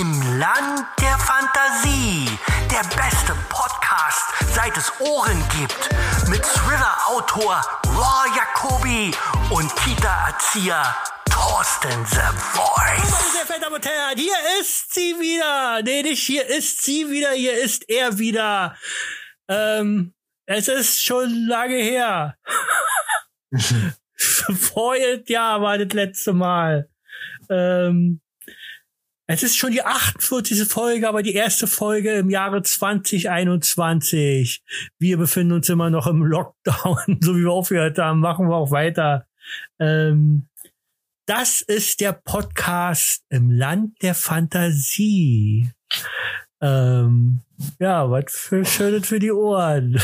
Im Land der Fantasie. Der beste Podcast, seit es Ohren gibt. Mit Thriller-Autor Raw Jacobi und Kita-Erzieher Thorsten The Voice. Meine sehr verehrten Damen und Herren, hier ist sie wieder. Nee, nicht hier ist sie wieder, hier ist er wieder. Ähm, es ist schon lange her. Voriges Jahr war das letzte Mal. Ähm, es ist schon die 48. Folge, aber die erste Folge im Jahre 2021. Wir befinden uns immer noch im Lockdown, so wie wir aufgehört haben, machen wir auch weiter. Ähm, das ist der Podcast im Land der Fantasie. Ähm, ja, was für Schönes für die Ohren.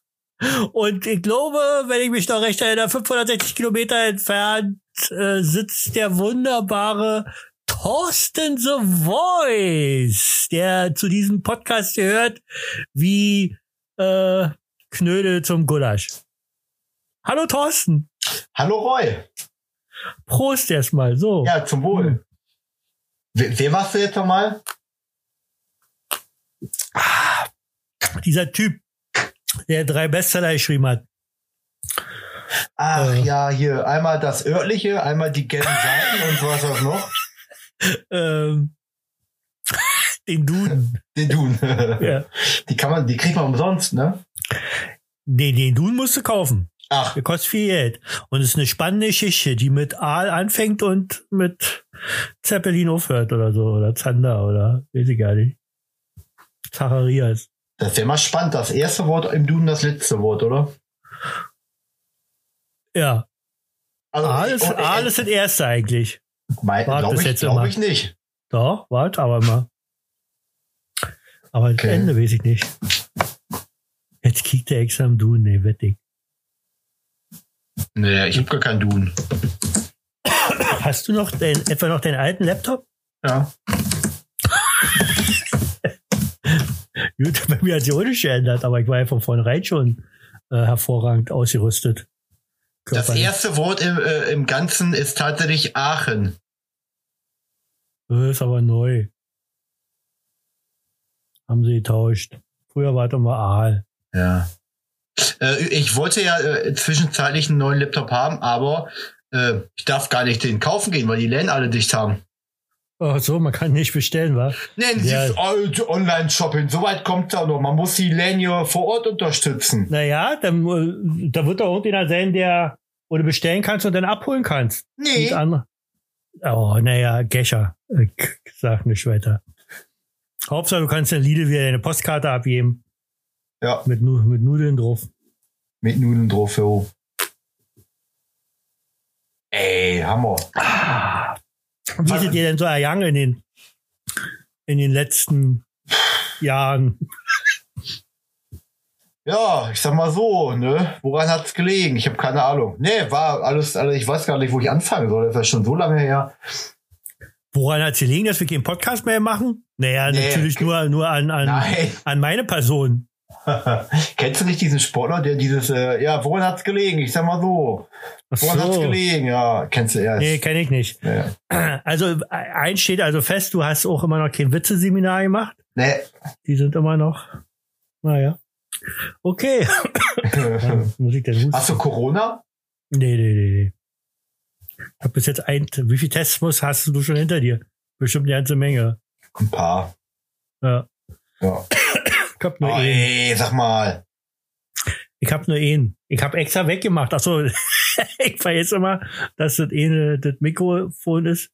Und ich glaube, wenn ich mich noch recht erinnere, 560 Kilometer entfernt äh, sitzt der wunderbare Thorsten The Voice, der zu diesem Podcast gehört wie äh, Knödel zum Gulasch. Hallo Thorsten. Hallo Roy. Prost erstmal. So. Ja, zum Wohl. Wer, wer warst du jetzt nochmal? Ah, dieser Typ, der drei Bestseller geschrieben hat. Ach Äh. ja, hier einmal das örtliche, einmal die gelben Seiten und was auch noch. Ähm, den Duden. Den Dun. Ja. Die kann man, die kriegt man umsonst, ne? Den, den Duden musst du kaufen. Ach, Der kostet viel Geld. Und es ist eine spannende Geschichte, die mit Aal anfängt und mit Zeppelin aufhört oder so. Oder Zander oder weiß ich gar nicht. Zacharias. das wäre mal spannend. Das erste Wort im Duden, das letzte Wort, oder? Ja. Also, Aal ist, und- Aal ist das erste eigentlich. Mein, warte, glaub das ich, glaub ich nicht. Doch, warte, aber mal. Aber das Okay. Ende weiß ich nicht. Jetzt kriegt der extra am Duden, ey, wettig. Nee, ich hab gar keinen Duden. Hast du noch den, etwa noch den alten Laptop? Ja. Gut, bei mir hat sich auch nicht geändert, aber ich war ja von vornherein schon äh, hervorragend ausgerüstet. Das erste Wort im, äh, im Ganzen ist tatsächlich Aachen. Das ist aber neu. Haben sie getauscht. Früher war es immer Aal. Ja. Äh, ich wollte ja äh, zwischenzeitlich einen neuen Laptop haben, aber äh, ich darf gar nicht den kaufen gehen, weil die Läden alle dicht haben. Ach so, man kann nicht bestellen, wa? Nein, Ja. dieses alte Online-Shopping, so weit kommt da noch. Man muss die ja vor Ort unterstützen. Naja, dann, äh, da wird doch irgendjemand sein, der oder bestellen kannst und dann abholen kannst. Nee. Oh, naja, Gescher. Ich sag nicht weiter. Hauptsache, du kannst in Lidl wieder deine Postkarte abgeben. Ja. Mit, mit Nudeln drauf. mit Nudeln drauf, jo. Ey, Hammer. Wie ist es dir denn so ergangen in den, in den letzten Jahren? Ja, ich sag mal so, ne? Woran hat's gelegen? Ich habe keine Ahnung. Nee, war alles, also ich weiß gar nicht, wo ich anfangen soll. Das ist schon so lange her. Woran hat es gelegen, dass wir keinen Podcast mehr machen? Naja, Nee. natürlich nur, nur an, an, Nein. an meine Person. Kennst du nicht diesen Sportler, der dieses, äh, ja, woran hat's gelegen? Ich sag mal so. Woran hat's so. gelegen? Ja, kennst du erst. Nee, kenne ich nicht. Nee. Also eins steht also fest, du hast auch immer noch kein Witze-Seminar gemacht. nee. Die sind immer noch. Naja. Okay. Muss ich denn husten? Hast du Corona? Nee, nee, nee, nee. Ich hab bis jetzt ein, wie viel Tests muss, hast du schon hinter dir? Bestimmt eine ganze Menge. Ein paar. Ja. Ja. Ich hab nur Oh, ey, sag mal. Ich hab nur einen. Ich hab extra weggemacht. Ach so. ich vergesse immer, dass das eine, das Mikrofon ist.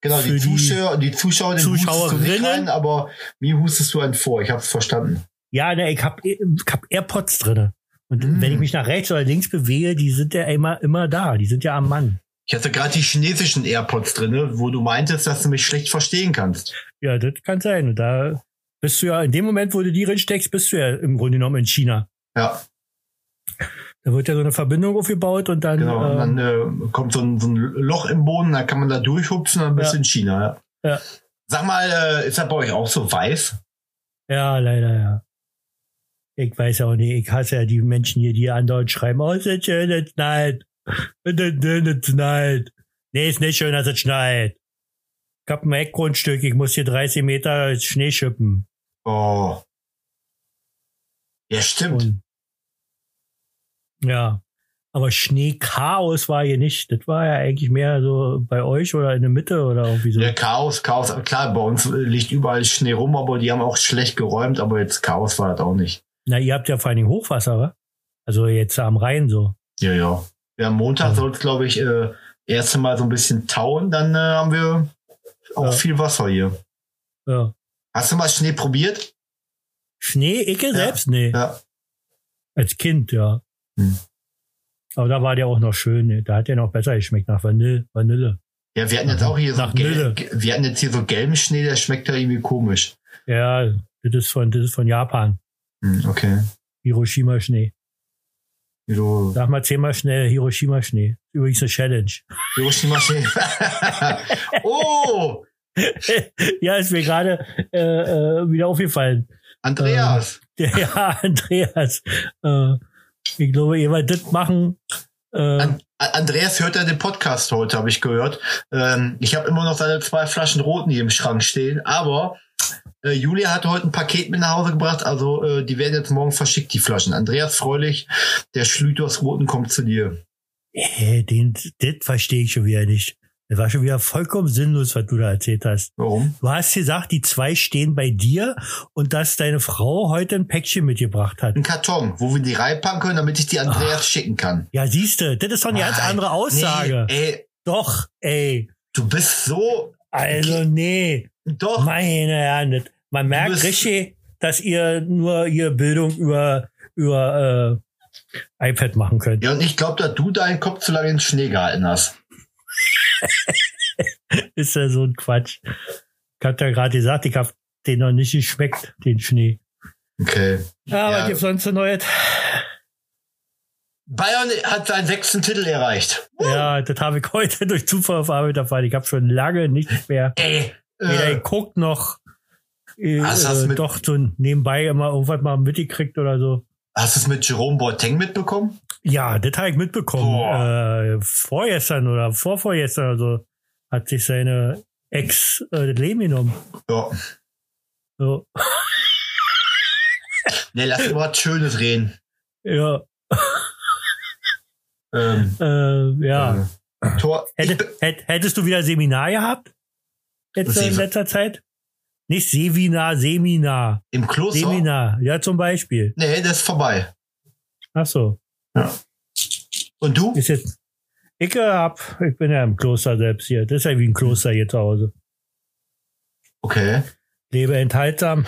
Genau, die Zuschauer, die Zuschauer, den hustest du nicht Zuschauerinnen? rein, aber mir hustest du einen vor. Ich hab's verstanden. Ja, ne, ich hab, ich hab AirPods drinne. Und Mm. wenn ich mich nach rechts oder links bewege, die sind ja immer, immer da. Die sind ja am Mann. Ich hatte gerade die chinesischen AirPods drinne, wo du meintest, dass du mich schlecht verstehen kannst. Ja, das kann sein. Und da bist du ja, in dem Moment, wo du die reinsteckst, bist du ja im Grunde genommen in China. Ja, Da wird ja so eine Verbindung aufgebaut und dann, genau. Und ähm, dann äh, kommt so ein, so ein Loch im Boden, dann kann man da durchhupsen und dann bist Ja. du in China. Ja. Ja. Sag mal, äh, ist das bei euch auch so weiß? ja, leider, ja. Ich weiß auch nicht, ich hasse ja die Menschen hier, die andauernd schreiben, oh, ist das schön, es schneit. Es schneit. Nee, ist nicht schön, dass es schneit. Ich hab ein Eckgrundstück, ich muss hier 30 Meter Schnee schippen. Oh. Ja, stimmt. Und ja. Aber Schneechaos war hier nicht. Das war ja eigentlich mehr so bei euch oder in der Mitte oder irgendwie so. Ja, Chaos, Chaos. Klar, bei uns liegt überall Schnee rum, aber die haben auch schlecht geräumt, aber jetzt Chaos war das auch nicht. Na, ihr habt ja vor allen Dingen Hochwasser, wa? Also jetzt am Rhein so. Ja, ja. Ja, Montag Ja. soll es, glaube ich, äh, erste Mal so ein bisschen tauen, dann äh, haben wir auch Ja. viel Wasser hier. Ja. Hast du mal Schnee probiert? Schnee, Icke selbst? Nee. Ja. Als Kind, ja. Hm. Aber da war der auch noch schön. ne? Da hat der noch besser geschmeckt nach Vanille. Vanille. Ja, wir hatten jetzt auch hier so Nach gel- Nülle. ge- wir hatten jetzt hier so gelben Schnee, der schmeckt ja irgendwie komisch. Ja, das ist von, das ist von Japan. Hm, okay. Hiroshima-Schnee. Sag mal zehnmal schnell Hiroshima-Schnee. Übrigens eine Challenge. Hiroshima Schnee. oh, ja, ist mir gerade äh, äh, wieder aufgefallen. Andreas. Der, ja, Andreas. Äh, ich glaube, ihr wollt das machen. Äh, An Andreas hört ja den Podcast heute, habe ich gehört. Ähm, ich habe immer noch seine zwei Flaschen Roten hier im Schrank stehen, aber äh, Julia hat heute ein Paket mit nach Hause gebracht, also äh, die werden jetzt morgen verschickt, die Flaschen. Andreas Freulich, der Schlüters Roten kommt zu dir. äh, den, das verstehe ich schon wieder nicht. Das war schon wieder vollkommen sinnlos, was du da erzählt hast. Warum? Du hast gesagt, die zwei stehen bei dir und dass deine Frau heute ein Päckchen mitgebracht hat. Ein Karton, wo wir die reinpacken können, damit ich die Andreas schicken kann. Ja, siehste, das ist doch eine ganz Nein, andere Aussage. Nee, ey, Doch, ey. du bist so. Also, nee. Doch. Meine Herren, man merkt richtig, dass ihr nur ihr Bildung über, über äh, iPad machen könnt. Ja, und ich glaube, dass du deinen Kopf zu lange in den Schnee gehalten hast. Ist ja so ein Quatsch. Ich hab ja gerade gesagt, ich hab den noch nicht geschmeckt, den Schnee. Okay. Ja, Ja. was gibt's sonst so Neues? Bayern hat seinen sechsten Titel erreicht. Ja, das habe ich heute durch Zufall auf Arbeit erfahren. Ich habe schon lange nichts mehr Ey. weder Äh, geguckt noch äh, äh, doch so nebenbei immer irgendwas mal mitgekriegt oder so. Hast du es mit Jerome Boateng mitbekommen? Ja, das habe ich mitbekommen. Äh, vorgestern oder vorvorgestern oder so hat sich seine Ex äh, das Leben genommen. Ja. So, Nee, lass über was Schönes reden. ja, Ähm, äh, ja. äh, Tor. Hätte, hätt, hättest du wieder Seminar gehabt? Jetzt in Sem- letzter Zeit? Nicht Seminar, Seminar. Im Kloster? Seminar, ja zum Beispiel. Nee, das ist vorbei. Ach so. Und du? Ist jetzt. Ich hab, ich bin ja im Kloster selbst hier. Das ist ja wie ein Kloster hier zu Hause. Okay. Lebe enthaltsam.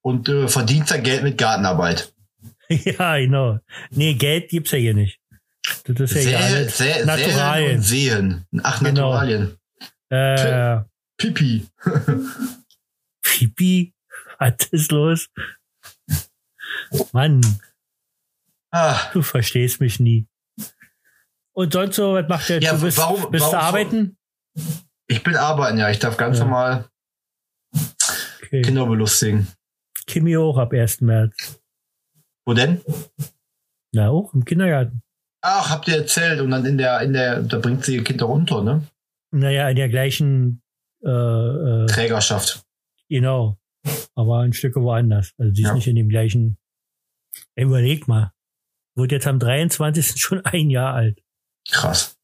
Und äh, verdienst dein Geld mit Gartenarbeit. ja, genau. Nee, Geld gibt's ja hier nicht. Das ist ja hier Säen, alles Sä, Naturalien. Sehen. Ach, Genau. Naturalien. Äh, Pipi. Pipi. Was ist los? Mann, Ah, du verstehst mich nie. Und sonst so, was macht der? Ja, du bist, warum- bist du warum- arbeiten? ich bin arbeiten, ja. Ich darf ganz Ja. normal Okay. Kinder belustigen. Kimi auch ab 1. März. Wo denn? Na, auch im Kindergarten. Ach, habt ihr erzählt. Und dann in der, in der, da bringt sie ihr Kind auch unter, ne? Naja, in der gleichen, äh, äh, Trägerschaft. genau. Aber ein Stück woanders. Also sie ist Ja. nicht in dem gleichen. Überleg mal. Wird jetzt am 23. schon ein Jahr alt. Krass.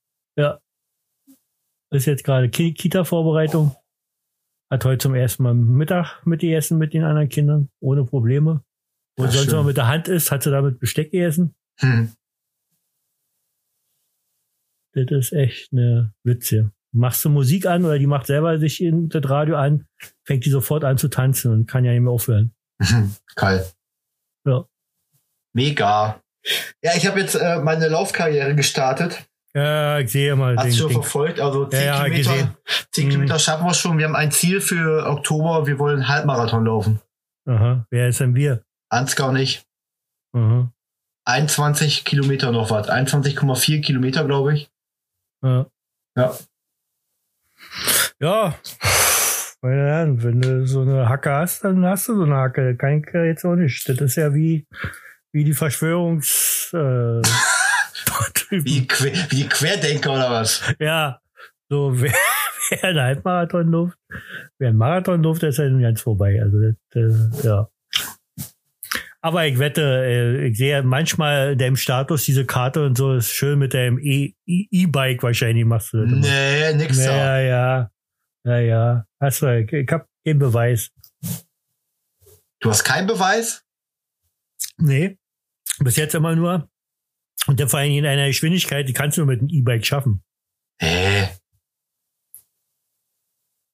Ist jetzt gerade Ki Kita-Vorbereitung. Hat heute zum ersten Mal Mittag mit gegessen mit den anderen Kindern. Ohne Probleme. Wo Ach, sonst schön. immer mit der Hand ist, hat sie damit Besteck gegessen. Hm. Das ist echt eine Witze. Machst du Musik an oder die macht selber sich in das Radio an, fängt die sofort an zu tanzen und kann ja nicht mehr aufhören. Geil. Ja. Mega. Ja, ich habe jetzt äh, meine Laufkarriere gestartet. Ja, ich sehe mal. Hast du schon Ding. verfolgt? Also 10 Ja, Kilometer, gesehen. 10 Mhm. Kilometer schaffen wir schon. Wir haben ein Ziel für Oktober. Wir wollen einen Halbmarathon laufen. Aha. Wer ist denn wir? Ansgar nicht. Aha. 21 Kilometer noch was. 21,4 Kilometer, glaube ich. Ja. Ja. Ja. Meine Herren, wenn du so eine Hacke hast, dann hast du so eine Hacke. Das kann ich jetzt auch nicht. Das ist ja wie, wie die Verschwörungs, äh, Wie, Que- wie die Querdenker oder was? ja. So, wer, wer einen Halbmarathon luft, wer einen Marathon luft, ist ja nun ganz vorbei. Also das, äh, ja. Aber ich wette, äh, ich sehe manchmal in deinem Status diese Karte und so ist schön mit deinem E- E- E-Bike wahrscheinlich machst du das. immer. Nee, nix da. ja. Ja, ja. Hast du, ich, ich hab den Beweis. Du hast keinen Beweis? Nee. Bis jetzt immer nur. Und dann vor allem in einer Geschwindigkeit, die kannst du nur mit einem E-Bike schaffen. Hä?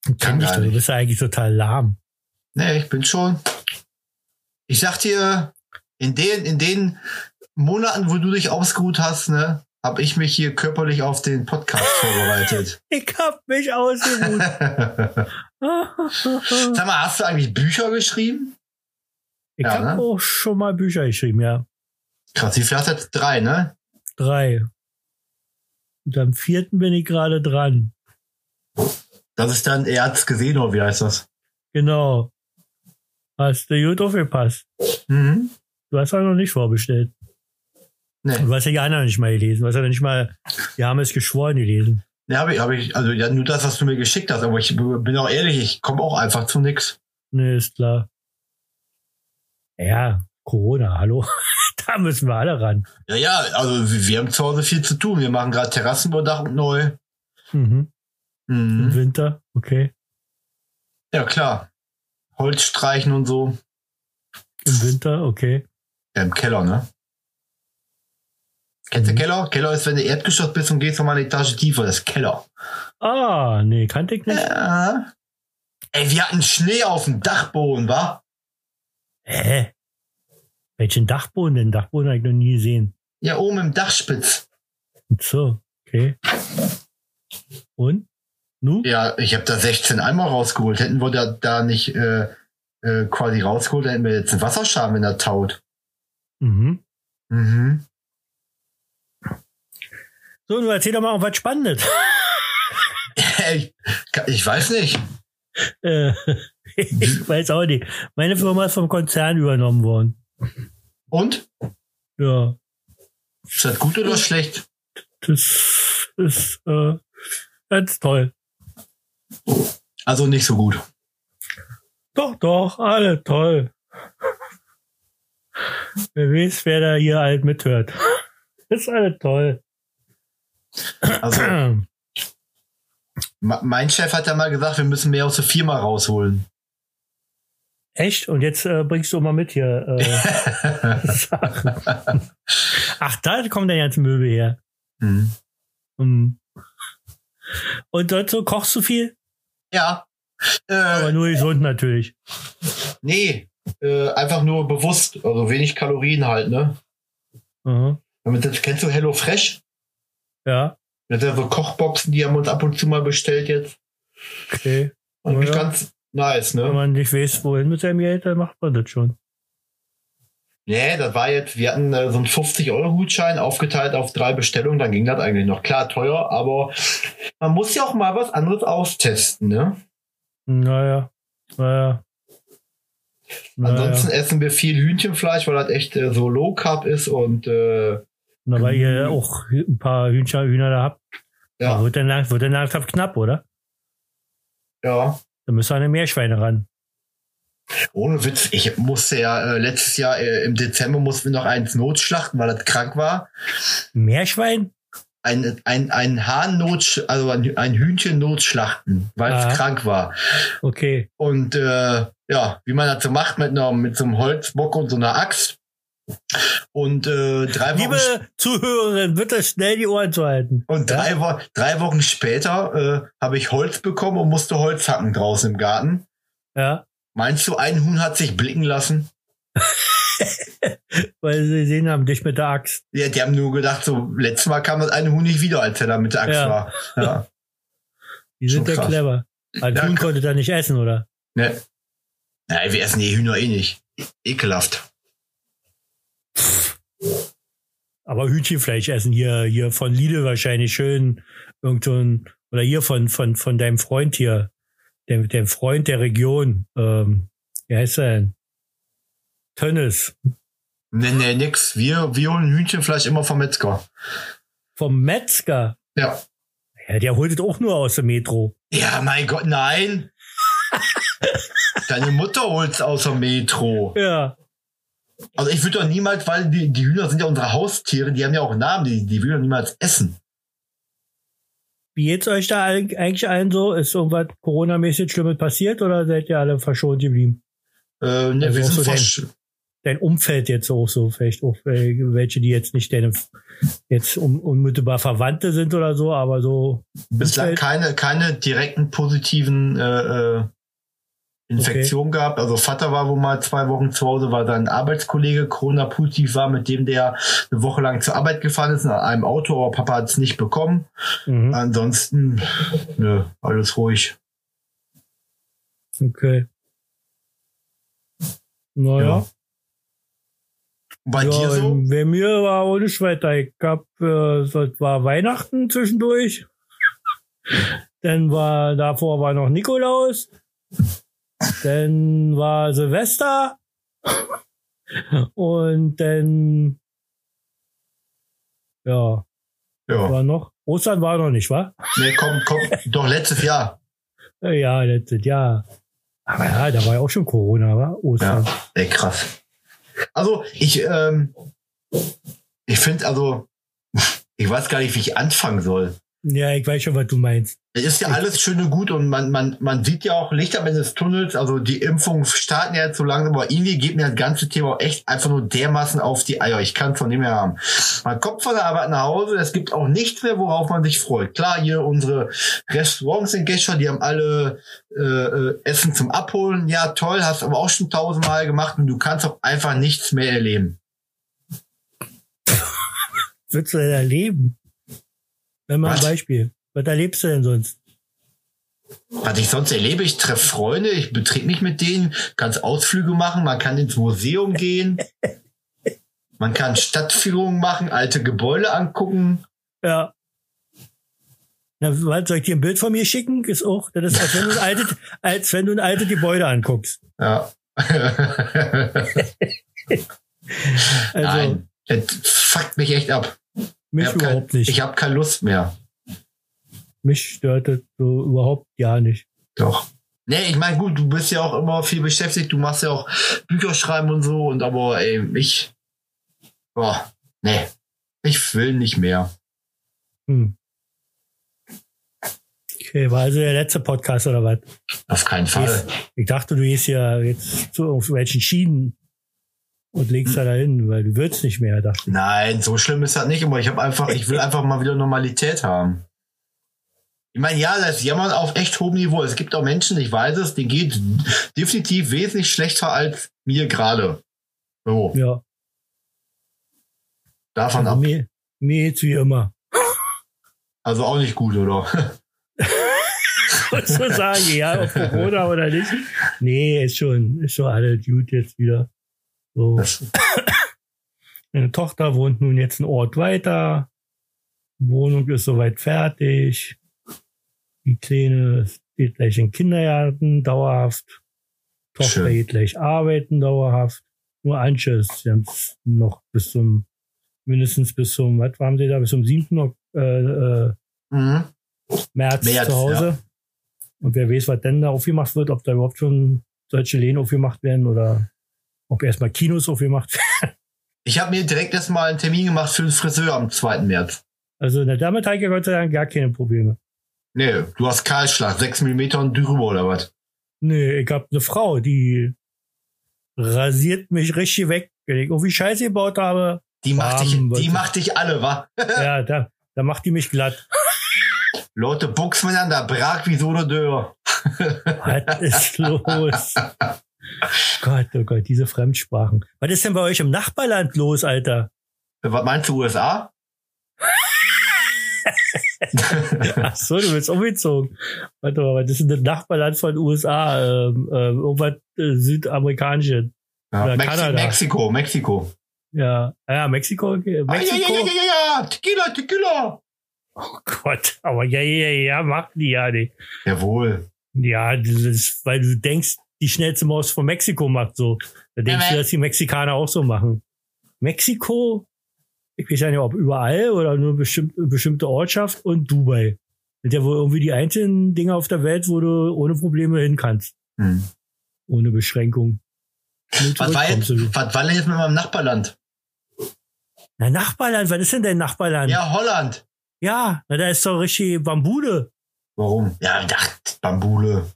Ich Kann dich gar doch, du bist ja eigentlich total lahm. Nee, ich bin schon. Ich sag dir, in den, in den Monaten, wo du dich ausgeruht hast, ne, habe ich mich hier körperlich auf den Podcast vorbereitet. Ich hab mich ausgeruht. Sag mal, hast du eigentlich Bücher geschrieben? ich Ja, hab ne? auch schon mal Bücher geschrieben, ja. Krass, wie viel hast du jetzt? Drei, ne? Drei. Und am vierten bin ich gerade dran. Das ist dann Erz gesehen, oder wie heißt das? Genau. Hast du gut aufgepasst. Mhm. Du hast auch noch nicht vorbestellt. Nee. Du hast ja die anderen nicht mal gelesen. Du hast ja nicht mal, wir haben es geschworen gelesen. Ne, habe ich, hab ich, also ja, nur das, was du mir geschickt hast, aber ich bin auch ehrlich, ich komme auch einfach zu nix. Nee, ist klar. Ja, Corona, hallo. da müssen wir alle ran. Ja, ja, also wir haben zu Hause viel zu tun. Wir machen gerade Terrassenüberdachung neu. Mhm. Im Mhm. Winter, okay. Ja, klar. Holz streichen und so. Im Winter, okay. Ja, im Keller, ne? Kennst du Mhm. Keller? Keller ist, wenn du Erdgeschoss bist und gehst nochmal eine Etage tiefer. Das ist Keller. Ah, nee, kannte ich nicht. Ja. Ey, wir hatten Schnee auf dem Dachboden, wa? Hä? Welchen Dachboden denn? Dachboden habe ich noch nie gesehen. Ja, oben im Dachspitz. Und so, okay. Und? Nu? Ja, ich habe da 16 Eimer rausgeholt. Hätten wir da, da nicht äh, äh, quasi rausgeholt, dann hätten wir jetzt einen Wasserschaden, wenn er taut. Mhm. Mhm. So, du erzähl doch mal was Spannendes. ich, ich weiß nicht. Äh, ich weiß auch nicht. Meine Firma ist vom Konzern übernommen worden. Und? Ja, Ist das gut oder schlecht? das ist äh, ganz toll. Also nicht so gut. Doch, doch, alle toll. Wer weiß, wer da hier halt mithört. Ist alle toll. Also mein Chef hat ja mal gesagt, wir müssen mehr aus der Firma rausholen. Echt? Und jetzt äh, bringst du mal mit hier. Äh, Sachen. Ach, da kommt der ganze Möbel her. Mhm. Hm. Und dort so kochst du viel? Ja. Aber Äh, nur gesund natürlich. nee, äh, einfach nur bewusst, also wenig Kalorien halt, ne? Aha. Damit, kennst du Hello Fresh? Ja, Das sind ja so Kochboxen, die haben wir uns ab und zu mal bestellt jetzt. okay. Und Ja. ganz nice, Wenn ne? man nicht weiß, wohin mit seinem Geld, dann macht man das schon. Nee, das war jetzt, wir hatten äh, so einen 50-Euro-Gutschein aufgeteilt auf drei Bestellungen, dann ging das eigentlich noch. Klar, teuer, aber man muss ja auch mal was anderes austesten, ne? Naja, naja. Ansonsten Naja. essen wir viel Hühnchenfleisch, weil das echt äh, so Low Carb ist und äh, Na, weil ihr auch ein paar Hühner, Hühner da habt. ja, Wird dann, lang- wird dann langsam knapp, oder? ja. Da müssen eine Meerschweine ran. Ohne Witz, ich musste ja äh, letztes Jahr äh, im Dezember mussten wir noch eins notschlachten, weil das krank war. Meerschwein? Ein, ein, ein Hahn not, also ein, ein Hühnchen notschlachten, weil es krank war. Okay. Und äh, ja, wie man das so macht mit, einer, mit so einem Holzbock und so einer Axt. Und äh, drei Wochen Liebe Zuhörerin, bitte schnell die Ohren zu halten. Und drei, Wo drei Wochen später äh, habe ich Holz bekommen und musste Holz hacken draußen im Garten. Ja, Meinst du, ein Huhn hat sich blicken lassen? weil sie gesehen haben, dich mit der Axt. Ja, die haben nur gedacht, so, letztes Mal kam das eine Huhn nicht wieder, als er da mit der Axt Ja. war. Ja. Die sind Schon ja krass. clever. Ein Ja, Huhn konnte da nicht essen, oder? Ne. Nein, wir essen die Hühner eh nicht. Ekelhaft. Aber Hühnchenfleisch essen hier, hier von Lidl wahrscheinlich schön. Irgend so ein, oder hier von, von, von deinem Freund hier. Dem, dem Freund der Region. Ähm, wie heißt er denn? Tönnes. Ne, ne, nix. Wir, wir holen Hühnchenfleisch immer vom Metzger. Vom Metzger. Ja. Ja, der holt es auch nur aus der Metro. Ja, mein Gott, nein. Deine Mutter holt's aus der Metro. Ja. Also ich würde doch niemals, weil die, die Hühner sind ja unsere Haustiere, die haben ja auch Namen, die, die will doch niemals essen. Wie geht's euch da eig- eigentlich allen so? Ist irgendwas Corona-mäßig Schlimmes passiert oder seid ihr alle verschont geblieben? Äh, ne, Also wir sind so versch- Dein Umfeld jetzt auch so, vielleicht auch äh, welche, die jetzt nicht deine jetzt un unmittelbar Verwandte sind oder so, aber so bislang Umfeld? keine, keine direkten positiven äh, äh, Infektionen gehabt. Also Vater war wohl mal zwei Wochen zu Hause, weil sein Arbeitskollege Corona-positiv war, mit dem der eine Woche lang zur Arbeit gefahren ist in einem Auto, aber Papa hat es nicht bekommen. Mhm. Ansonsten, nö, alles ruhig. Okay. Naja. Ja. Bei Ja, dir so? bei mir war auch nicht weiter. Ich hab, äh, es war Weihnachten zwischendurch. Dann war, davor war noch Nikolaus. Dann war Silvester. Und dann, ja, Ja. war noch, Ostern war noch nicht, wa? Nee, komm, komm, doch letztes Jahr. Ja, letztes Jahr. Aber ja, da war ja auch schon Corona, wa? Ostern. Ja, ey, krass. Also, ich, ähm, ich finde, also, ich weiß gar nicht, wie ich anfangen soll. Ja, ich weiß schon, was du meinst. Es ist ja alles schön und gut und man, man, man sieht ja auch Licht am Ende des Tunnels. Also die Impfungen starten ja jetzt so langsam, aber irgendwie geht mir das ganze Thema auch echt einfach nur dermaßen auf die Eier. Ich kann es von dem her haben. Man kommt von der Arbeit nach Hause, es gibt auch nichts mehr, worauf man sich freut. Klar, hier unsere Restaurants in Gescher, die haben alle äh, äh, Essen zum Abholen. Ja, toll, hast aber auch schon tausendmal gemacht und du kannst auch einfach nichts mehr erleben. Willst du denn erleben? Wenn mal ein Was? Beispiel. Was erlebst du denn sonst? Was ich sonst erlebe, ich treffe Freunde, ich betrete mich mit denen, kann Ausflüge machen, man kann ins Museum gehen, man kann Stadtführungen machen, alte Gebäude angucken. Ja. Na, soll ich dir ein Bild von mir schicken? Ist auch, das ist, als wenn du ein altes, als wenn du ein altes Gebäude anguckst. Ja. Also, Nein, das fuckt mich echt ab. Mich ich habe überhaupt kein, nicht. ich hab keine Lust mehr. mich stört das so überhaupt gar nicht. Doch. Nee, ich meine, gut, du bist ja auch immer viel beschäftigt, du machst ja auch Bücher schreiben und so, und aber ey, ich. Boah, nee. Ich will nicht mehr. Hm. Okay, war also der letzte Podcast oder was? Auf keinen Fall. Ich dachte, du gehst ja jetzt zu irgendwelchen Schienen und legst da dahin, weil du willst nicht mehr, dachte ich. Nein, so schlimm ist das nicht, aber ich habe einfach, ich will einfach mal wieder Normalität haben. Ich meine, ja, das Jammern auf echt hohem Niveau. Es gibt auch Menschen, ich weiß es, denen geht definitiv wesentlich schlechter als mir gerade. So, Ja, davon also ab. mir, mir geht's wie immer. Also auch nicht gut, oder? Was soll ich sagen, ja, auf Corona oder nicht? Nee, ist schon, ist schon alles gut jetzt wieder. So. Meine Tochter wohnt nun jetzt einen Ort weiter. Wohnung ist soweit fertig. Die Kleine geht gleich in Kindergarten dauerhaft. Tochter Schön. geht gleich arbeiten dauerhaft. Nur Anche ist jetzt noch bis zum, mindestens bis zum, was waren sie da, bis zum 7. Ok- äh, äh, mhm. März, März, zu Hause. Und wer weiß, was denn da aufgemacht wird, ob da überhaupt schon solche Läden aufgemacht werden oder ob erstmal Kinos aufgemacht werden. Ich habe mir direkt erstmal einen Termin gemacht für den Friseur am 2. März. Also in der damit habe ich ja Gott sei Dank gar keine Probleme. Nee, du hast Kahlschlag, 6 mm und drüber oder was? Nee, ich hab eine Frau, die rasiert mich richtig weg. Wenn ich irgendwie Scheiße gebaut habe, Die macht, dich, die macht dich alle, wa? ja, da, da macht die mich glatt. Leute, buchs miteinander, brag wie so eine Dörr. Was ist los? Gott, oh Gott, diese Fremdsprachen. Was ist denn bei euch im Nachbarland los, Alter? Was meinst du, USA? Ach so, du bist umgezogen. Warte mal, das ist ein Nachbarland von USA, ähm, ähm, irgendwas äh, südamerikanisches. Ja, Oder Mexi Kanada. Mexiko, Mexiko. Ja, ah ja, Mexiko, okay. Ah, ja, Mexiko. ja, ja, ja, ja, Tequila, Tequila. Oh Gott, aber ja, ja, ja, macht die ja nicht. Jawohl. Ja, das ist, weil du denkst, die schnellste Maus von Mexiko macht so. Da denkst Ja, du, dass die Mexikaner auch so machen. Mexiko, ich weiß ja nicht, ob überall oder nur bestimmt, bestimmte Ortschaft und Dubai. Sind ja wohl irgendwie die einzigen Dinge auf der Welt, wo du ohne Probleme hin kannst. Hm. Ohne Beschränkung. Was war, jetzt, was war denn jetzt mit meinem Nachbarland? Na, Nachbarland, was ist denn dein Nachbarland? Ja, Holland. Ja, na, da ist doch richtig Bambude. Warum? Ja, ich dachte, Bambule.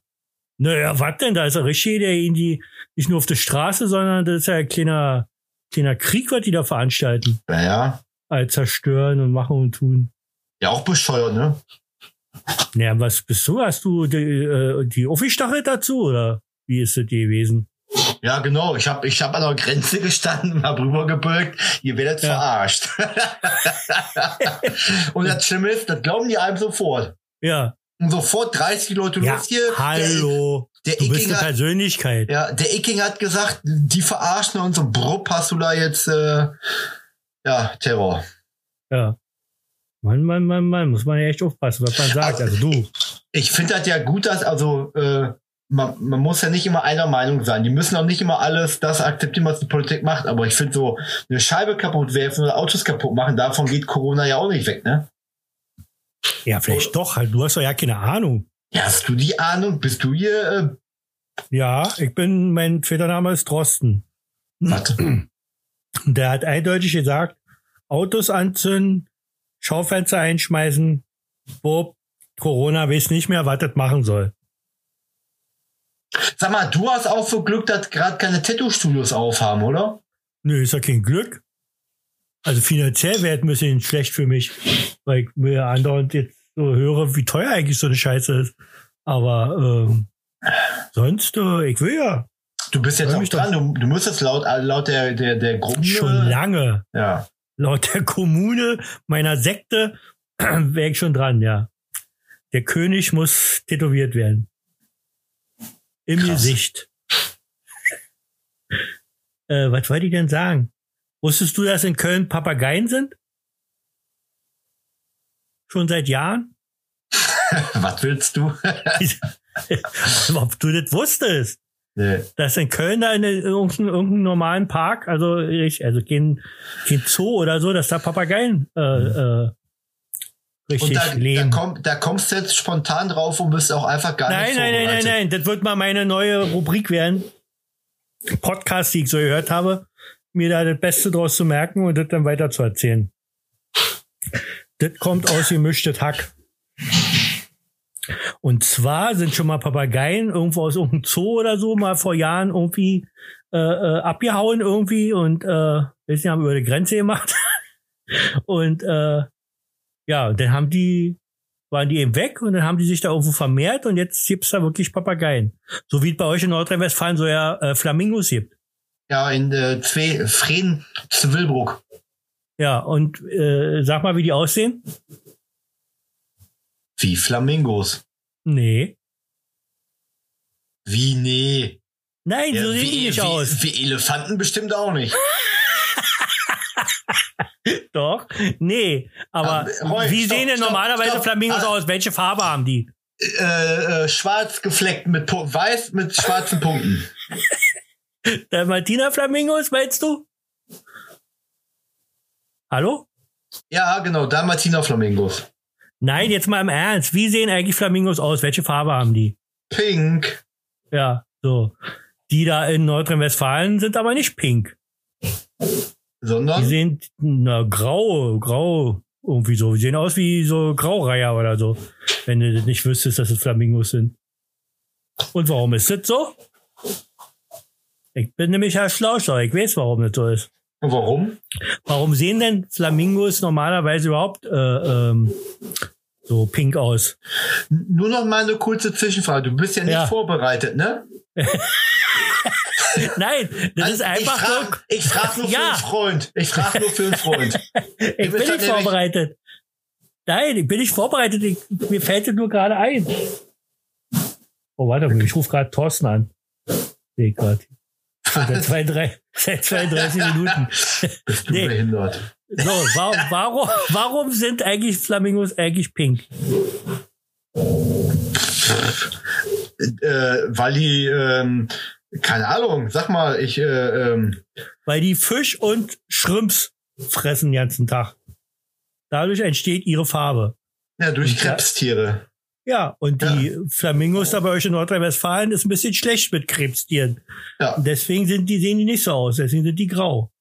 Naja, was denn? Da ist doch richtig, der ihn die, nicht nur auf der Straße, sondern das ist ja ein kleiner, kleiner Krieg, was die da veranstalten. Naja. All zerstören und machen und tun. Ja, auch bescheuert, ne? Naja, was bist du? Hast du die, äh, die aufgestachelt dazu oder wie ist das gewesen? Ja, genau. Ich habe ich hab an der Grenze gestanden, hab rübergebeugt. Ihr werdet Ja. verarscht. und das Schlimme ist, das glauben die einem sofort. Ja. Und sofort 30 Leute Ja, los hier. hallo. Der, Du der bist Icking eine hat, Persönlichkeit. ja, der Icking hat gesagt, die verarschen uns und brupp hast du da jetzt, äh, ja, Terror. Ja. Mann, Mann, Mann, Mann, muss man ja echt aufpassen, was man sagt. Also du. Ich finde das ja gut, dass, also, äh, man, man muss ja nicht immer einer Meinung sein. Die müssen auch nicht immer alles das akzeptieren, was die Politik macht. Aber ich finde so, eine Scheibe kaputt werfen oder Autos kaputt machen, davon geht Corona ja auch nicht weg, ne? Ja, vielleicht doch, halt. Du hast doch ja keine Ahnung. Ja, hast du die Ahnung? Bist du hier, äh, Ja, ich bin, mein Twitter-Name ist Drosten. warte. Der hat eindeutig gesagt, Autos anzünden, Schaufenster einschmeißen, Bob, Corona weiß nicht mehr, was das machen soll. Sag mal, du hast auch so Glück, dass gerade keine Tattoo-Studios aufhaben, oder? Nö, ist ja kein Glück. Also finanziell wäre es ein bisschen schlecht für mich, weil ich mir andauernd jetzt so höre, wie teuer eigentlich so eine Scheiße ist. Aber ähm, sonst, äh, ich will ja Du bist jetzt auch dran. Du, du müsstest laut, äh, laut der, der, der Gruppe. schon lange, Ja. laut der Kommune meiner Sekte, wäre ich schon dran, ja. Der König muss tätowiert werden. Im Krass. Gesicht. äh, was wollte ich denn sagen? Wusstest du, dass in Köln Papageien sind? Schon seit Jahren? Was willst du? Ob du das wusstest? nee. Dass in Köln da in irgendeinem, irgendeinem normalen Park, also, ich, also kein, kein Zoo oder so, dass da Papageien äh, äh, Und richtig da, da, leben. komm, da kommst du jetzt spontan drauf und bist auch einfach gar nein, nicht nein, nein, nein, nein, das wird mal meine neue Rubrik werden. Podcast, die ich so gehört habe, mir da das Beste draus zu merken und das dann weiter zu erzählen. Das kommt aus gemischtes Hack. Und zwar sind schon mal Papageien irgendwo aus irgendeinem Zoo oder so mal vor Jahren irgendwie äh, äh, abgehauen irgendwie und äh, weiß nicht, haben über die Grenze gemacht. und äh, ja, dann haben die, waren die eben weg und dann haben die sich da irgendwo vermehrt und jetzt gibt's da wirklich Papageien. So wie es bei euch in Nordrhein-Westfalen so ja äh, Flamingos gibt. Ja, in äh, zwei, Freden Zwillbruck. Ja, und äh, sag mal, wie die aussehen? Wie Flamingos. Nee. Wie, nee. Nein, Ja, so sehen wie, die nicht wie, aus. Wie Elefanten bestimmt auch nicht. Doch. Nee. Aber Ah, Roy, wie stopp, sehen denn stopp, normalerweise stopp. Flamingos Ah. aus? Welche Farbe haben die? Äh, äh, schwarz gefleckt mit weiß mit schwarzen Punkten. Der Martina Flamingos, meinst du? Hallo? Ja, genau, da Martina Flamingos. Nein, jetzt mal im Ernst. Wie sehen eigentlich Flamingos aus? Welche Farbe haben die? Pink. Ja, so. Die da in Nordrhein-Westfalen sind aber nicht pink. Die Sondern sehen na, grau, grau, irgendwie so. Die sehen aus wie so Graureiher oder so. Wenn du nicht wüsstest, dass es Flamingos sind. Und warum ist das so? Ich bin nämlich Herr Schlauschau. Ich weiß, warum das so ist. Und warum? Warum sehen denn Flamingos normalerweise überhaupt äh, ähm, so pink aus? Nur noch mal eine kurze Zwischenfrage. Du bist ja nicht Ja. vorbereitet, ne? Nein, das ist einfach ich so. frag, ich frag nur für Ja. einen Freund. Ich frag nur für einen Freund. Ich bin nicht nämlich- vorbereitet. Nein, ich bin nicht vorbereitet. Ich, mir fällt es nur gerade ein. Oh, warte ich rufe gerade Thorsten an. Sehe gerade. Seit, 32 seit 32 Minuten. Bist du Nee. behindert? So, warum, warum, warum sind eigentlich Flamingos eigentlich pink? Äh, weil die, ähm, keine Ahnung, sag mal, ich, äh, ähm, Weil die Fisch und Shrimps fressen den ganzen Tag. Dadurch entsteht ihre Farbe. Ja, durch Und Krebstiere. Ja, und die Flamingos da bei euch in Nordrhein-Westfalen ist ein bisschen schlecht mit Krebstieren. Ja. Deswegen sind die, sehen die nicht so aus, deswegen sind die grau.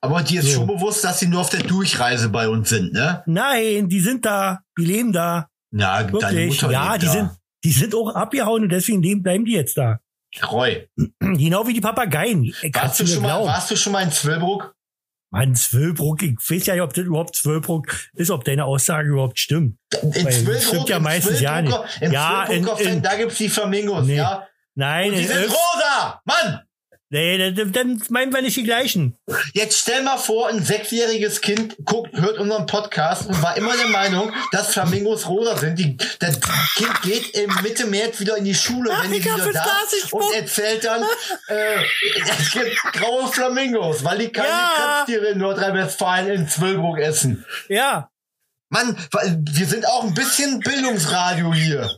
Aber dir ist So. schon bewusst, dass sie nur auf der Durchreise bei uns sind, ne? Nein, die sind da, die leben da. Ja, deine Wirklich. Ja, die da. sind, die sind auch abgehauen und deswegen leben, bleiben die jetzt da. Roy, Genau wie die Papageien. Warst du, schon mal, warst du schon mal in Zwillbruck? Mann, Zwölbruck, ich weiß ja nicht, ob das überhaupt Zwölbruck ist, ob deine Aussage überhaupt stimmt. In Zwillbruck, stimmt ja meistens ja nicht. Im Ja, in- in- da gibt's die Flamingos, Nee. ja? Nein, Und die in sind rosa! Mann! Nee, dann, dann meinen wir nicht die gleichen. Jetzt stell mal vor, ein sechsjähriges Kind guckt, hört unseren Podcast und war immer der Meinung, dass Flamingos rosa sind. Die, das Kind geht im Mitte März wieder in die Schule, Ach, wenn die wieder da und erzählt dann, äh, es gibt graue Flamingos, weil die keine Ja. Krebstiere in Nordrhein-Westfalen in Zwillbruck essen. Ja, Mann, wir sind auch ein bisschen Bildungsradio hier.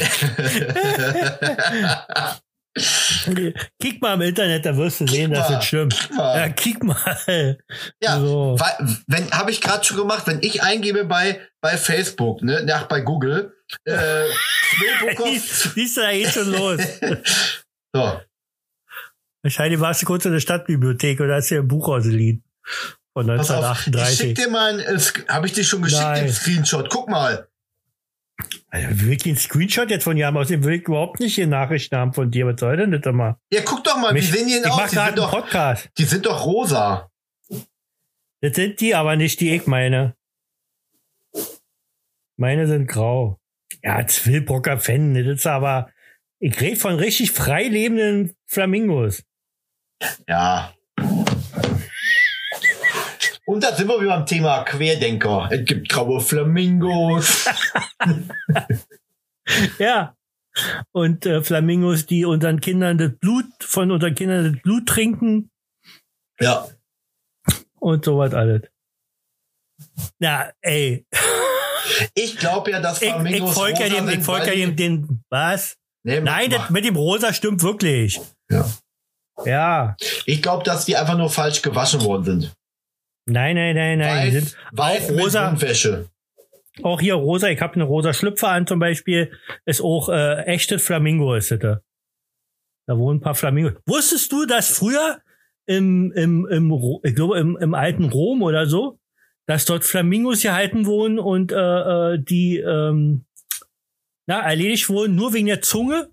kick mal im Internet, da wirst du sehen, dass mal. das stimmt. Kick mal. Ja, kick mal. Ja, So. wenn habe ich gerade schon gemacht, wenn ich eingebe bei bei Facebook, ne, nach bei Google, äh, Siehst du, da geht schon los. so, Wahrscheinlich warst du kurz in der Stadtbibliothek oder hast dir ein Buch ausgeliehen. Von pass auf, ich schick 1938. dir mal, habe ich dir schon geschickt, Nein. den Screenshot. Guck mal. Also, wirklich ein Screenshot jetzt von dir haben, aus dem will ich überhaupt nicht hier Nachrichten haben von dir. Was soll denn das mal? Ja, guck doch mal, sehen die denn ich aus? Die gerade sind, doch, Podcast. die sind doch rosa. Das sind die, aber nicht die ich meine. Meine sind grau. Ja, Zwillbrocker Fan, das ist aber, ich rede von richtig frei lebenden Flamingos. Ja. Und da sind wir wieder beim Thema Querdenker. Es gibt graue Flamingos. Ja. Und äh, Flamingos, die unseren Kindern das Blut, von unseren Kindern das Blut trinken Ja. und sowas alles. Ja, ey, Ich glaube ja, dass ich, ich Flamingos folge ja dem, ich folge ja dem, den, was? Nee, Nein, das mit dem Rosa stimmt wirklich. Ja. Ja. Ich glaube, dass die einfach nur falsch gewaschen worden sind. Nein, nein, nein, nein. Die Weiß, sind weiß auch mit rosa. Buntwäsche. Auch hier rosa. Ich habe eine rosa Schlüpfer an zum Beispiel. Ist auch äh, echtes Flamingo ist das. Da Da wohnen ein paar Flamingos. Wusstest du, dass früher im, im, im ich glaube im, im alten Rom oder so, dass dort Flamingos gehalten wurden und äh, äh, die ähm, na, erledigt wurden nur wegen der Zunge,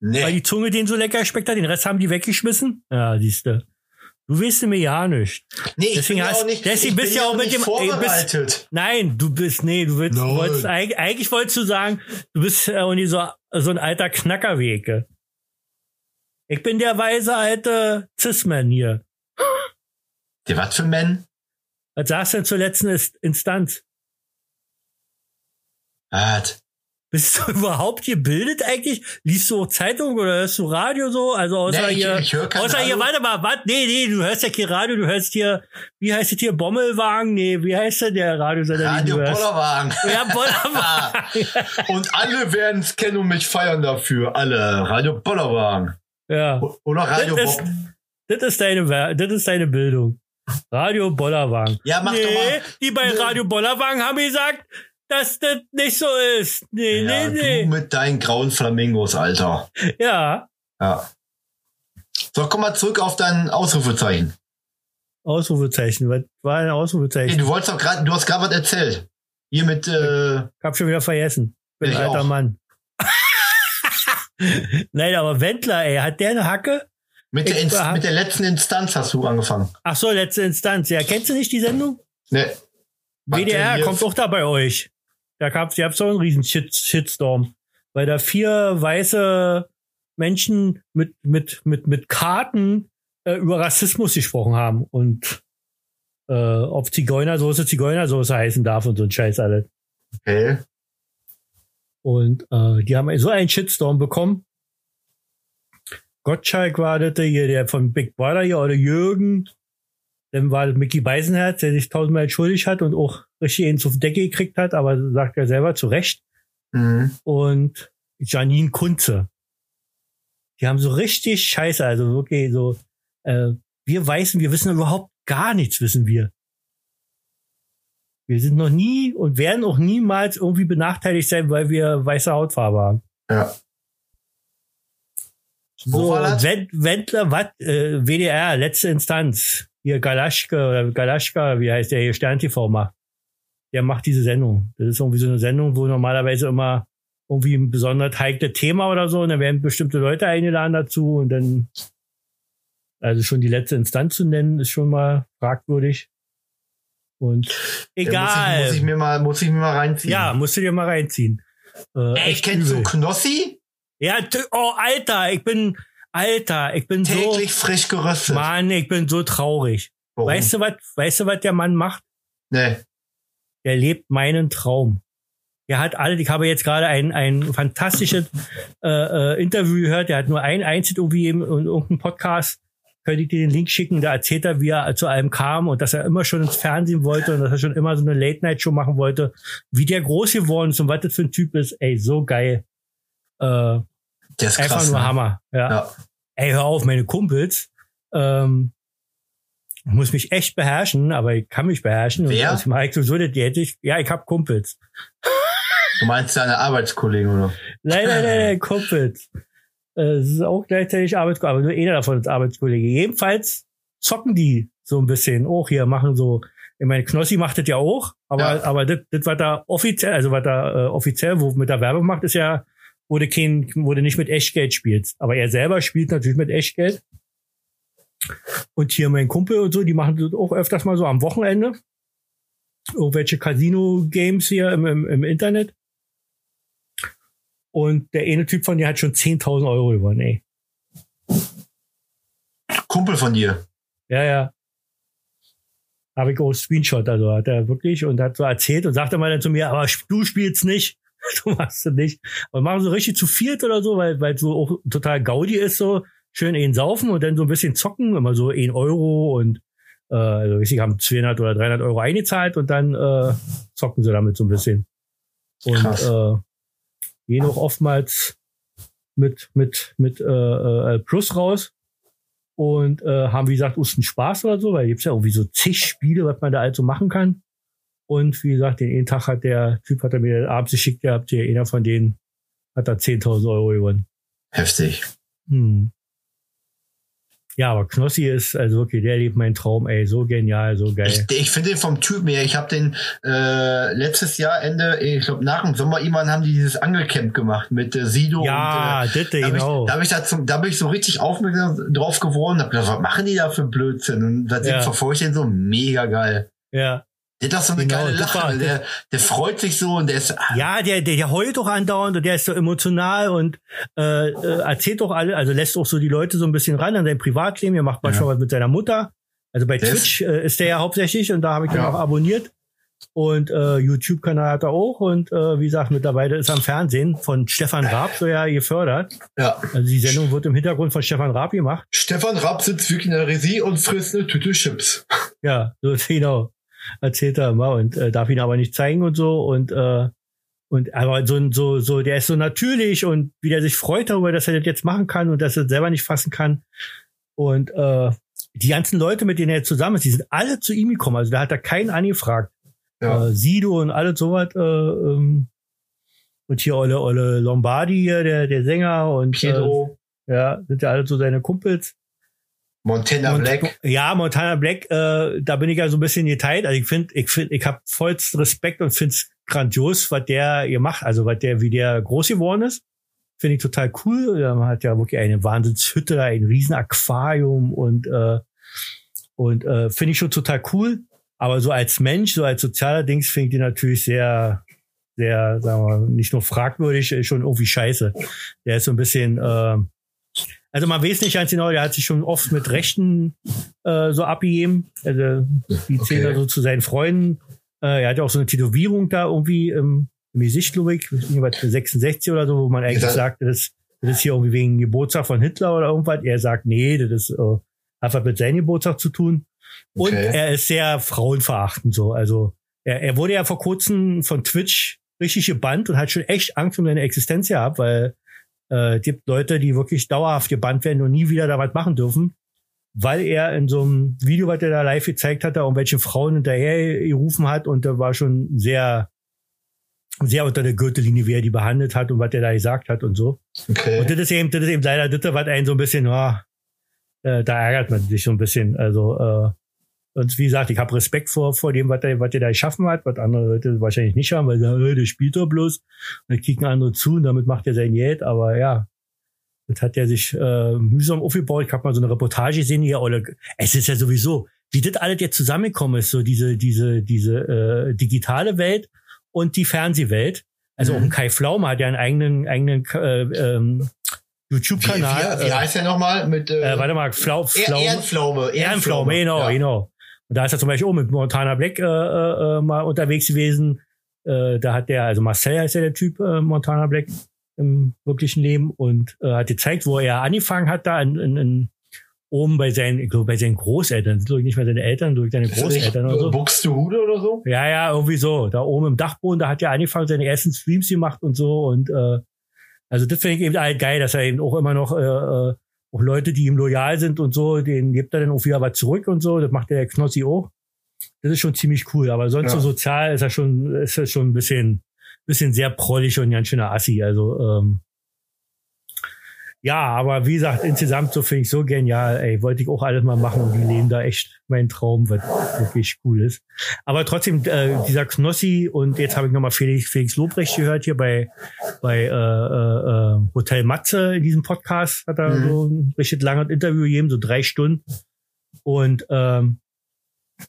weil Nee. die Zunge denen so lecker schmeckt hat. Den Rest haben die weggeschmissen. Ja, siehste. Du weißt mir ja nicht. nee, ich deswegen bin ja hast- auch nicht, deswegen bist ja auch mit dem- ey, bist- vorbereitet. Nein, du bist, nee, du willst, wolltest, eig- eigentlich wolltest du sagen, du bist ja auch nicht so, so ein alter Knackerwege. Ich bin der weise alte Cis-Man hier. Der was für Men? Was sagst du denn zur letzten Instanz? Was? Bist du überhaupt gebildet eigentlich? Liest du auch Zeitung oder hörst du Radio so? Also außer Nee, ich- hier, ich außer hier, Radio. warte mal, was? Nee, nee, du hörst ja kein Radio, du hörst hier, wie heißt es hier, Bommelwagen? Nee, wie heißt denn der Radiosender, Radio? Bollerwagen. Ja, Bollerwagen. Und alle werden es kennen und mich feiern dafür. Alle. Radio Bollerwagen. ja. Oder Radio Das ist, das ist deine, das ist deine Bildung. Radio Bollerwagen. Ja, mach nee, doch mal. die bei Nee. Radio Bollerwagen haben gesagt, dass das nicht so ist. Nee, Ja, nee, du nee. mit deinen grauen Flamingos, Alter. Ja. Ja. So, komm mal zurück auf dein Ausrufezeichen. Ausrufezeichen. Was war ein Ausrufezeichen? du wolltest doch gerade, du hast gerade was erzählt. Hier mit, äh, Ich hab schon wieder vergessen. Bin Ich ein alter auch. Mann. Nein, aber Wendler, ey, hat der eine Hacke? mit, der Inst mit der letzten Instanz hast du angefangen. Ach so, letzte Instanz. Ja, kennst du nicht die Sendung? Ne. Denn WDR kommt auch da bei euch. Da gab's, ihr habt so einen riesen Shit, Shitstorm. Weil da vier weiße Menschen mit, mit, mit, mit Karten äh, über Rassismus gesprochen haben und äh, ob Zigeunersoße Zigeunersoße heißen darf und so ein Scheiß alles. Okay. Und äh, die haben so einen Shitstorm bekommen. Gottschalk war das hier, der von Big Brother hier, oder Jürgen. Dann war das Mickey Beisenherz, der sich tausendmal entschuldigt hat und auch richtig ins auf Decke gekriegt hat, aber sagt er selber zu Recht. Mhm. Und Janine Kunze. Die haben so richtig scheiße, also wirklich so, äh, wir Weißen, wir wissen überhaupt gar nichts, wissen wir. Wir sind noch nie und werden auch niemals irgendwie benachteiligt sein, weil wir weiße Hautfarbe haben. Ja. So, Wendler, was? Äh, WDR, letzte Instanz. Hier Galaschke oder Galaschka, wie heißt der hier, Stern TV macht. Der macht diese Sendung. Das ist irgendwie so eine Sendung, wo normalerweise immer irgendwie ein besonders heikles Thema oder so und dann werden bestimmte Leute eingeladen dazu und dann also schon die letzte Instanz zu nennen, ist schon mal fragwürdig. Und egal. Muss ich, muss ich mir mal, muss ich mir mal reinziehen. ja, musst du dir mal reinziehen. Äh, Ey, echt kennst du übel. Knossi? Ja, oh, Alter, ich bin, Alter, ich bin Täglich frisch so, geröstet. Mann, ich bin so traurig. Warum? Weißt du was, weißt du was der Mann macht? Nee. Der lebt meinen Traum. Er hat alle, ich habe jetzt gerade ein, ein fantastisches äh, äh, Interview gehört, der hat nur ein einzig irgendwie im, in irgendeinem Podcast, könnte ich dir den Link schicken, da erzählt er, wie er zu einem kam und dass er immer schon ins Fernsehen wollte und dass er schon immer so eine Late-Night-Show machen wollte, wie der groß geworden ist und was das für ein Typ ist. Ey, so geil. Äh, Der ist einfach krass. nur ne? Hammer. Ja. Ja. Ey, hör auf, meine Kumpels. Ähm, ich muss mich echt beherrschen, aber ich kann mich beherrschen. Wer? Und mache ich so, das hätte ich. Ja, ich hab Kumpels. Du meinst deine Arbeitskollegen, oder? Nein, nein, nein, nein Kumpels. Äh, Es ist auch gleichzeitig Arbeitskollege, aber nur einer davon ist Arbeitskollege. Jedenfalls zocken die so ein bisschen auch hier, machen so, ich meine, Knossi macht das ja auch, aber, Ja. aber das, das, was da offiziell, also was da äh, offiziell, wo mit der Werbung macht, ist ja, du kein, du nicht mit Echtgeld spielst. Aber er selber spielt natürlich mit Echtgeld. Und hier mein Kumpel und so, die machen das auch öfters mal so am Wochenende. Irgendwelche Casino-Games hier im, im, im Internet. Und der eine Typ von dir hat schon 10.000 Euro gewonnen, ey. Kumpel von dir. Ja, ja. Habe ich auch Screenshot, also hat er wirklich und hat so erzählt und sagte mal dann zu mir, aber du spielst nicht. Du machst es nicht. Und machen so richtig zu viert oder so, weil, weil so auch total Gaudi ist, so schön ihn saufen und dann so ein bisschen zocken, immer so 1 Euro und äh, also richtig haben 200 oder 300 Euro eingezahlt und dann äh, zocken sie damit so ein bisschen. Und Krass. äh, gehen auch oftmals mit mit mit äh, äh, Plus raus und äh, haben, wie gesagt, Osten Spaß oder so, weil gibt's ja irgendwie so zig Spiele, was man da halt so machen kann. Und wie gesagt, den einen Tag hat der Typ, hat er mir abends geschickt gehabt, hier einer von denen hat da 10.000 Euro gewonnen. Heftig. Hm. Ja, aber Knossi ist, also wirklich, der lebt meinen Traum, ey, so genial, so geil. Ich, ich finde den vom Typ her. Ich habe den äh, letztes Jahr Ende, ich glaube nach dem Sommer irgendwann haben die dieses Angelcamp gemacht mit äh, Sido ja, und äh, das da genau. ich, da, hab ich da, zum, da bin ich so richtig aufmerksam drauf geworden. Hab gedacht, was machen die da für Blödsinn? Und seitdem Ja. verfolge ich den so mega geil. ja. Der hat so eine Genau, geile das war- Lache. Der, der freut sich so und der ist. ah, Ja, der, der, der heult doch andauernd und der ist so emotional und äh, äh, erzählt doch alle, also lässt auch so die Leute so ein bisschen ran an sein Privatleben. Er macht manchmal Ja. was mit seiner Mutter. Also bei Der ist- Twitch äh, ist der ja hauptsächlich und da habe ich Ja. auch abonniert. Und äh, YouTube-Kanal hat er auch und äh, wie gesagt, mittlerweile ist er am Fernsehen von Stefan Raab so ja gefördert. Ja. Also die Sendung wird im Hintergrund von Stefan Raab gemacht. Stefan Rapp sitzt wirklich in der Regie und frisst eine Tüte Chips. Ja, so genau. Erzählt er immer und äh, darf ihn aber nicht zeigen und so und äh, und aber so so so der ist so natürlich und wie der sich freut darüber, dass er das jetzt machen kann und dass er das selber nicht fassen kann und äh, die ganzen Leute, mit denen er jetzt zusammen ist, die sind alle zu ihm gekommen. Also da hat er keinen angefragt. Ja. Äh, Sido und alles sowas. Äh, ähm, und hier Olle, Olle Lombardi, hier, der, der Sänger und Pedro, Äh, ja, sind ja alle so seine Kumpels. Montana Und- Black. Ja, Montana Black, äh, da bin ich ja so ein bisschen geteilt. Also ich finde, ich finde, ich habe vollst Respekt und finde es grandios, was der ihr macht. Also was der, wie der groß geworden ist. Finde ich total cool. Er hat ja wirklich eine Wahnsinnshütte, ein riesen Aquarium und äh, und äh, finde ich schon total cool. Aber so als Mensch, so als sozialer Dings finde ich die natürlich sehr, sehr, sagen wir, mal, nicht nur fragwürdig, äh, schon irgendwie scheiße. Der ist so ein bisschen, äh, also man weiß nicht ganz genau, der hat sich schon oft mit Rechten äh, so abgegeben. Also die Okay. da so zu seinen Freunden. Äh, er hat ja auch so eine Tätowierung da irgendwie im, im Gesicht, glaube ich, ich weiß nicht, was, 66 oder so, wo man eigentlich Ja. sagt, das, ist- das ist hier irgendwie wegen Geburtstag von Hitler oder irgendwas. Er sagt, nee, das ist äh, hat was mit seinem Geburtstag zu tun. Und Okay. er ist sehr frauenverachtend so. Also er, er wurde ja vor kurzem von Twitch richtig gebannt und hat schon echt Angst um seine Existenz gehabt, weil äh, es gibt Leute, die wirklich dauerhaft gebannt werden und nie wieder da was machen dürfen. weil er in so einem Video, was er da live gezeigt hat, da irgendwelche Frauen hinterher gerufen hat und da war schon sehr, sehr unter der Gürtellinie, wie er die behandelt hat und was er da gesagt hat und so. Okay. Und das ist eben, das ist eben leider das, was einen so ein bisschen, oh, äh, da ärgert man sich so ein bisschen. Also, äh, und wie gesagt, ich habe Respekt vor, vor dem, was der, was der da geschaffen hat, was andere Leute wahrscheinlich nicht haben, weil sie sagen, äh, der spielt doch bloß. Und dann kicken andere zu und damit macht er sein Geld. Aber ja, das hat er sich äh, mühsam aufgebaut. Ich habe mal so eine Reportage gesehen hier. Oder, es ist ja sowieso, wie das alles jetzt zusammengekommen ist, so diese, diese, diese äh, digitale Welt und die Fernsehwelt. Also Mhm. auch Kai Pflaume hat ja einen eigenen, eigenen äh, ähm, Wie, YouTube-Kanal. wie, wie heißt der nochmal? Mit äh, äh, warte mal, Flau, Pflaume. Ehrenpflaume. Ehrenpflaume, genau, genau. Und da ist er zum Beispiel auch mit Montana Black äh, äh, äh, mal unterwegs gewesen. Äh, da hat der, also Marcel heißt ja der Typ, äh, Montana Black im wirklichen Leben und äh, hat gezeigt, wo er angefangen hat, da in, in, in oben bei seinen, ich glaube, bei seinen Großeltern, sind, ich nicht mehr seine Eltern, durch seine Ist Großeltern oder so. Buxtehude oder so? Ja, ja, irgendwie so. Da oben im Dachboden, da hat er angefangen, seine ersten Streams gemacht und so. Und äh, also das finde ich eben halt geil, dass er eben auch immer noch äh, äh, auch Leute, die ihm loyal sind und so, denen gibt er dann auch wieder was zurück und so. Das macht der Knossi auch. Das ist schon ziemlich cool. Aber sonst Ja. so sozial ist er schon, ist er schon ein bisschen, bisschen sehr prollig und ganz schöner Assi. Also ähm, ja, aber wie gesagt, insgesamt so finde ich so genial. Ey, wollte ich auch alles mal machen und die leben da echt mein Traum, was wirklich cool ist. Aber trotzdem, äh, dieser Knossi und jetzt habe ich nochmal Felix, Felix Lobrecht gehört hier bei, bei äh, äh, äh, Hotel Matze in diesem Podcast, hat er Mhm. so ein richtig langes Interview gegeben, so drei Stunden. Und ähm,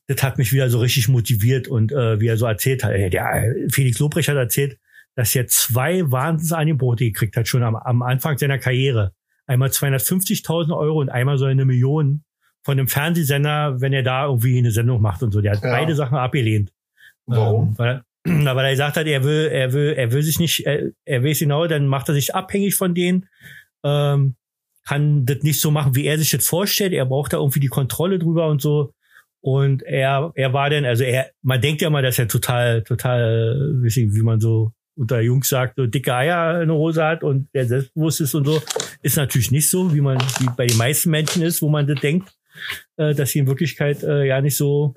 das hat mich wieder so richtig motiviert und äh, wie er so erzählt hat, der Felix Lobrecht hat erzählt, dass er zwei Wahnsinnsangebote gekriegt hat, schon am, am Anfang seiner Karriere. Einmal 250.000 Euro und einmal so eine Million von einem Fernsehsender, wenn er da irgendwie eine Sendung macht und so. Der hat Ja. beide Sachen abgelehnt. Warum? Ähm, weil, na, weil er gesagt hat, er will, er will, er will sich nicht, er, er weiß genau, dann macht er sich abhängig von denen, ähm, kann das nicht so machen, wie er sich das vorstellt. Er braucht da irgendwie die Kontrolle drüber und so. Und er, er war dann, also er, man denkt ja mal, dass er total, total, äh, wie man so unter Jungs sagt, so dicke Eier in der Hose hat und der selbstbewusst ist und so. Ist natürlich nicht so, wie man, wie bei den meisten Menschen ist, wo man das denkt, äh, dass sie in Wirklichkeit äh, ja nicht so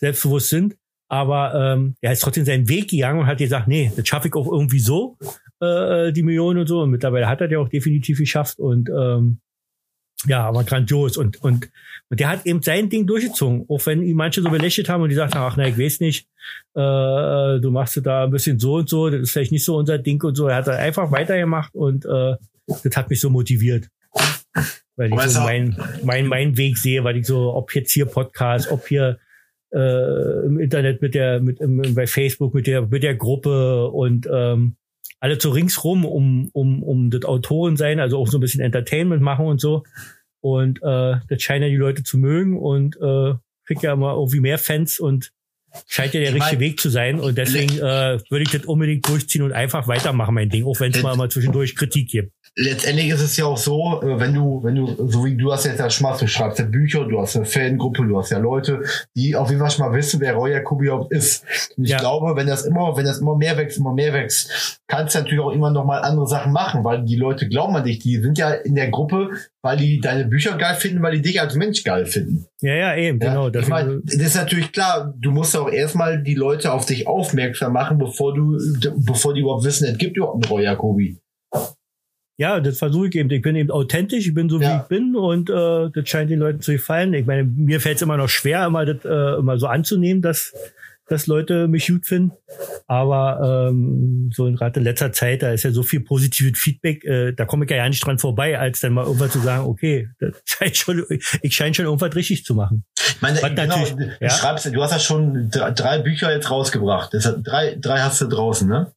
selbstbewusst sind. Aber ähm, er ist trotzdem seinen Weg gegangen und hat gesagt, nee, das schaffe ich auch irgendwie so, äh, die Millionen und so. Und mittlerweile hat er ja auch definitiv geschafft. Und ähm, ja, aber grandios. Und, und, und der hat eben sein Ding durchgezogen. Auch wenn ihn manche so belächelt haben und die sagten, ach nein, ich weiß nicht, äh, äh, du machst da ein bisschen so und so, das ist vielleicht nicht so unser Ding und so. Er hat dann einfach weitergemacht und äh, das hat mich so motiviert. Weil ich so auch- mein, mein, meinen Weg sehe, weil ich so, ob jetzt hier Podcast, ob hier äh, im Internet mit der, mit im, bei Facebook mit der, mit der Gruppe und ähm, alle so ringsrum um, um, um das Autoren sein, also auch so ein bisschen Entertainment machen und so. Und äh, das scheinen ja die Leute zu mögen und äh, kriegt ja immer irgendwie mehr Fans und scheint ja der Ich richtige mein- Weg zu sein. Und deswegen äh, würde ich das unbedingt durchziehen und einfach weitermachen, mein Ding, auch wenn es mal, mal zwischendurch Kritik gibt. letztendlich ist es ja auch so, äh, wenn du, wenn du, so wie du hast jetzt ja schon mal, du schreibst ja Bücher, du hast eine Fangruppe, du hast ja Leute, die auf jeden Fall schon mal wissen, wer Roy Jacobi überhaupt ist. Und ich Ja. glaube, wenn das immer, wenn das immer mehr wächst, immer mehr wächst, kannst du natürlich auch immer noch mal andere Sachen machen, weil die Leute glauben an dich, die sind ja in der Gruppe, weil die deine Bücher geil finden, weil die dich als Mensch geil finden. Ja, ja, eben, Ja, genau. ich meine, das ist natürlich klar, du musst auch erstmal die Leute auf dich aufmerksam machen, bevor du, bevor die überhaupt wissen, es gibt überhaupt einen Roy Jacobi. Ja, das versuche ich eben. Ich bin eben authentisch, ich bin so wie Ja. ich bin und äh, das scheint den Leuten zu gefallen. Ich meine, mir fällt es immer noch schwer, immer das äh, immer so anzunehmen, dass dass Leute mich gut finden. Aber ähm, so gerade in letzter Zeit, da ist ja so viel positives Feedback, äh, da komme ich ja nicht dran vorbei, als dann mal irgendwann zu sagen, okay, das scheint schon, ich scheine schon irgendwas richtig zu machen. Ich meine, Was genau, natürlich- du, ja. schreibst, du hast ja schon drei, drei Bücher jetzt rausgebracht. Das hat, drei, drei hast du draußen, ne?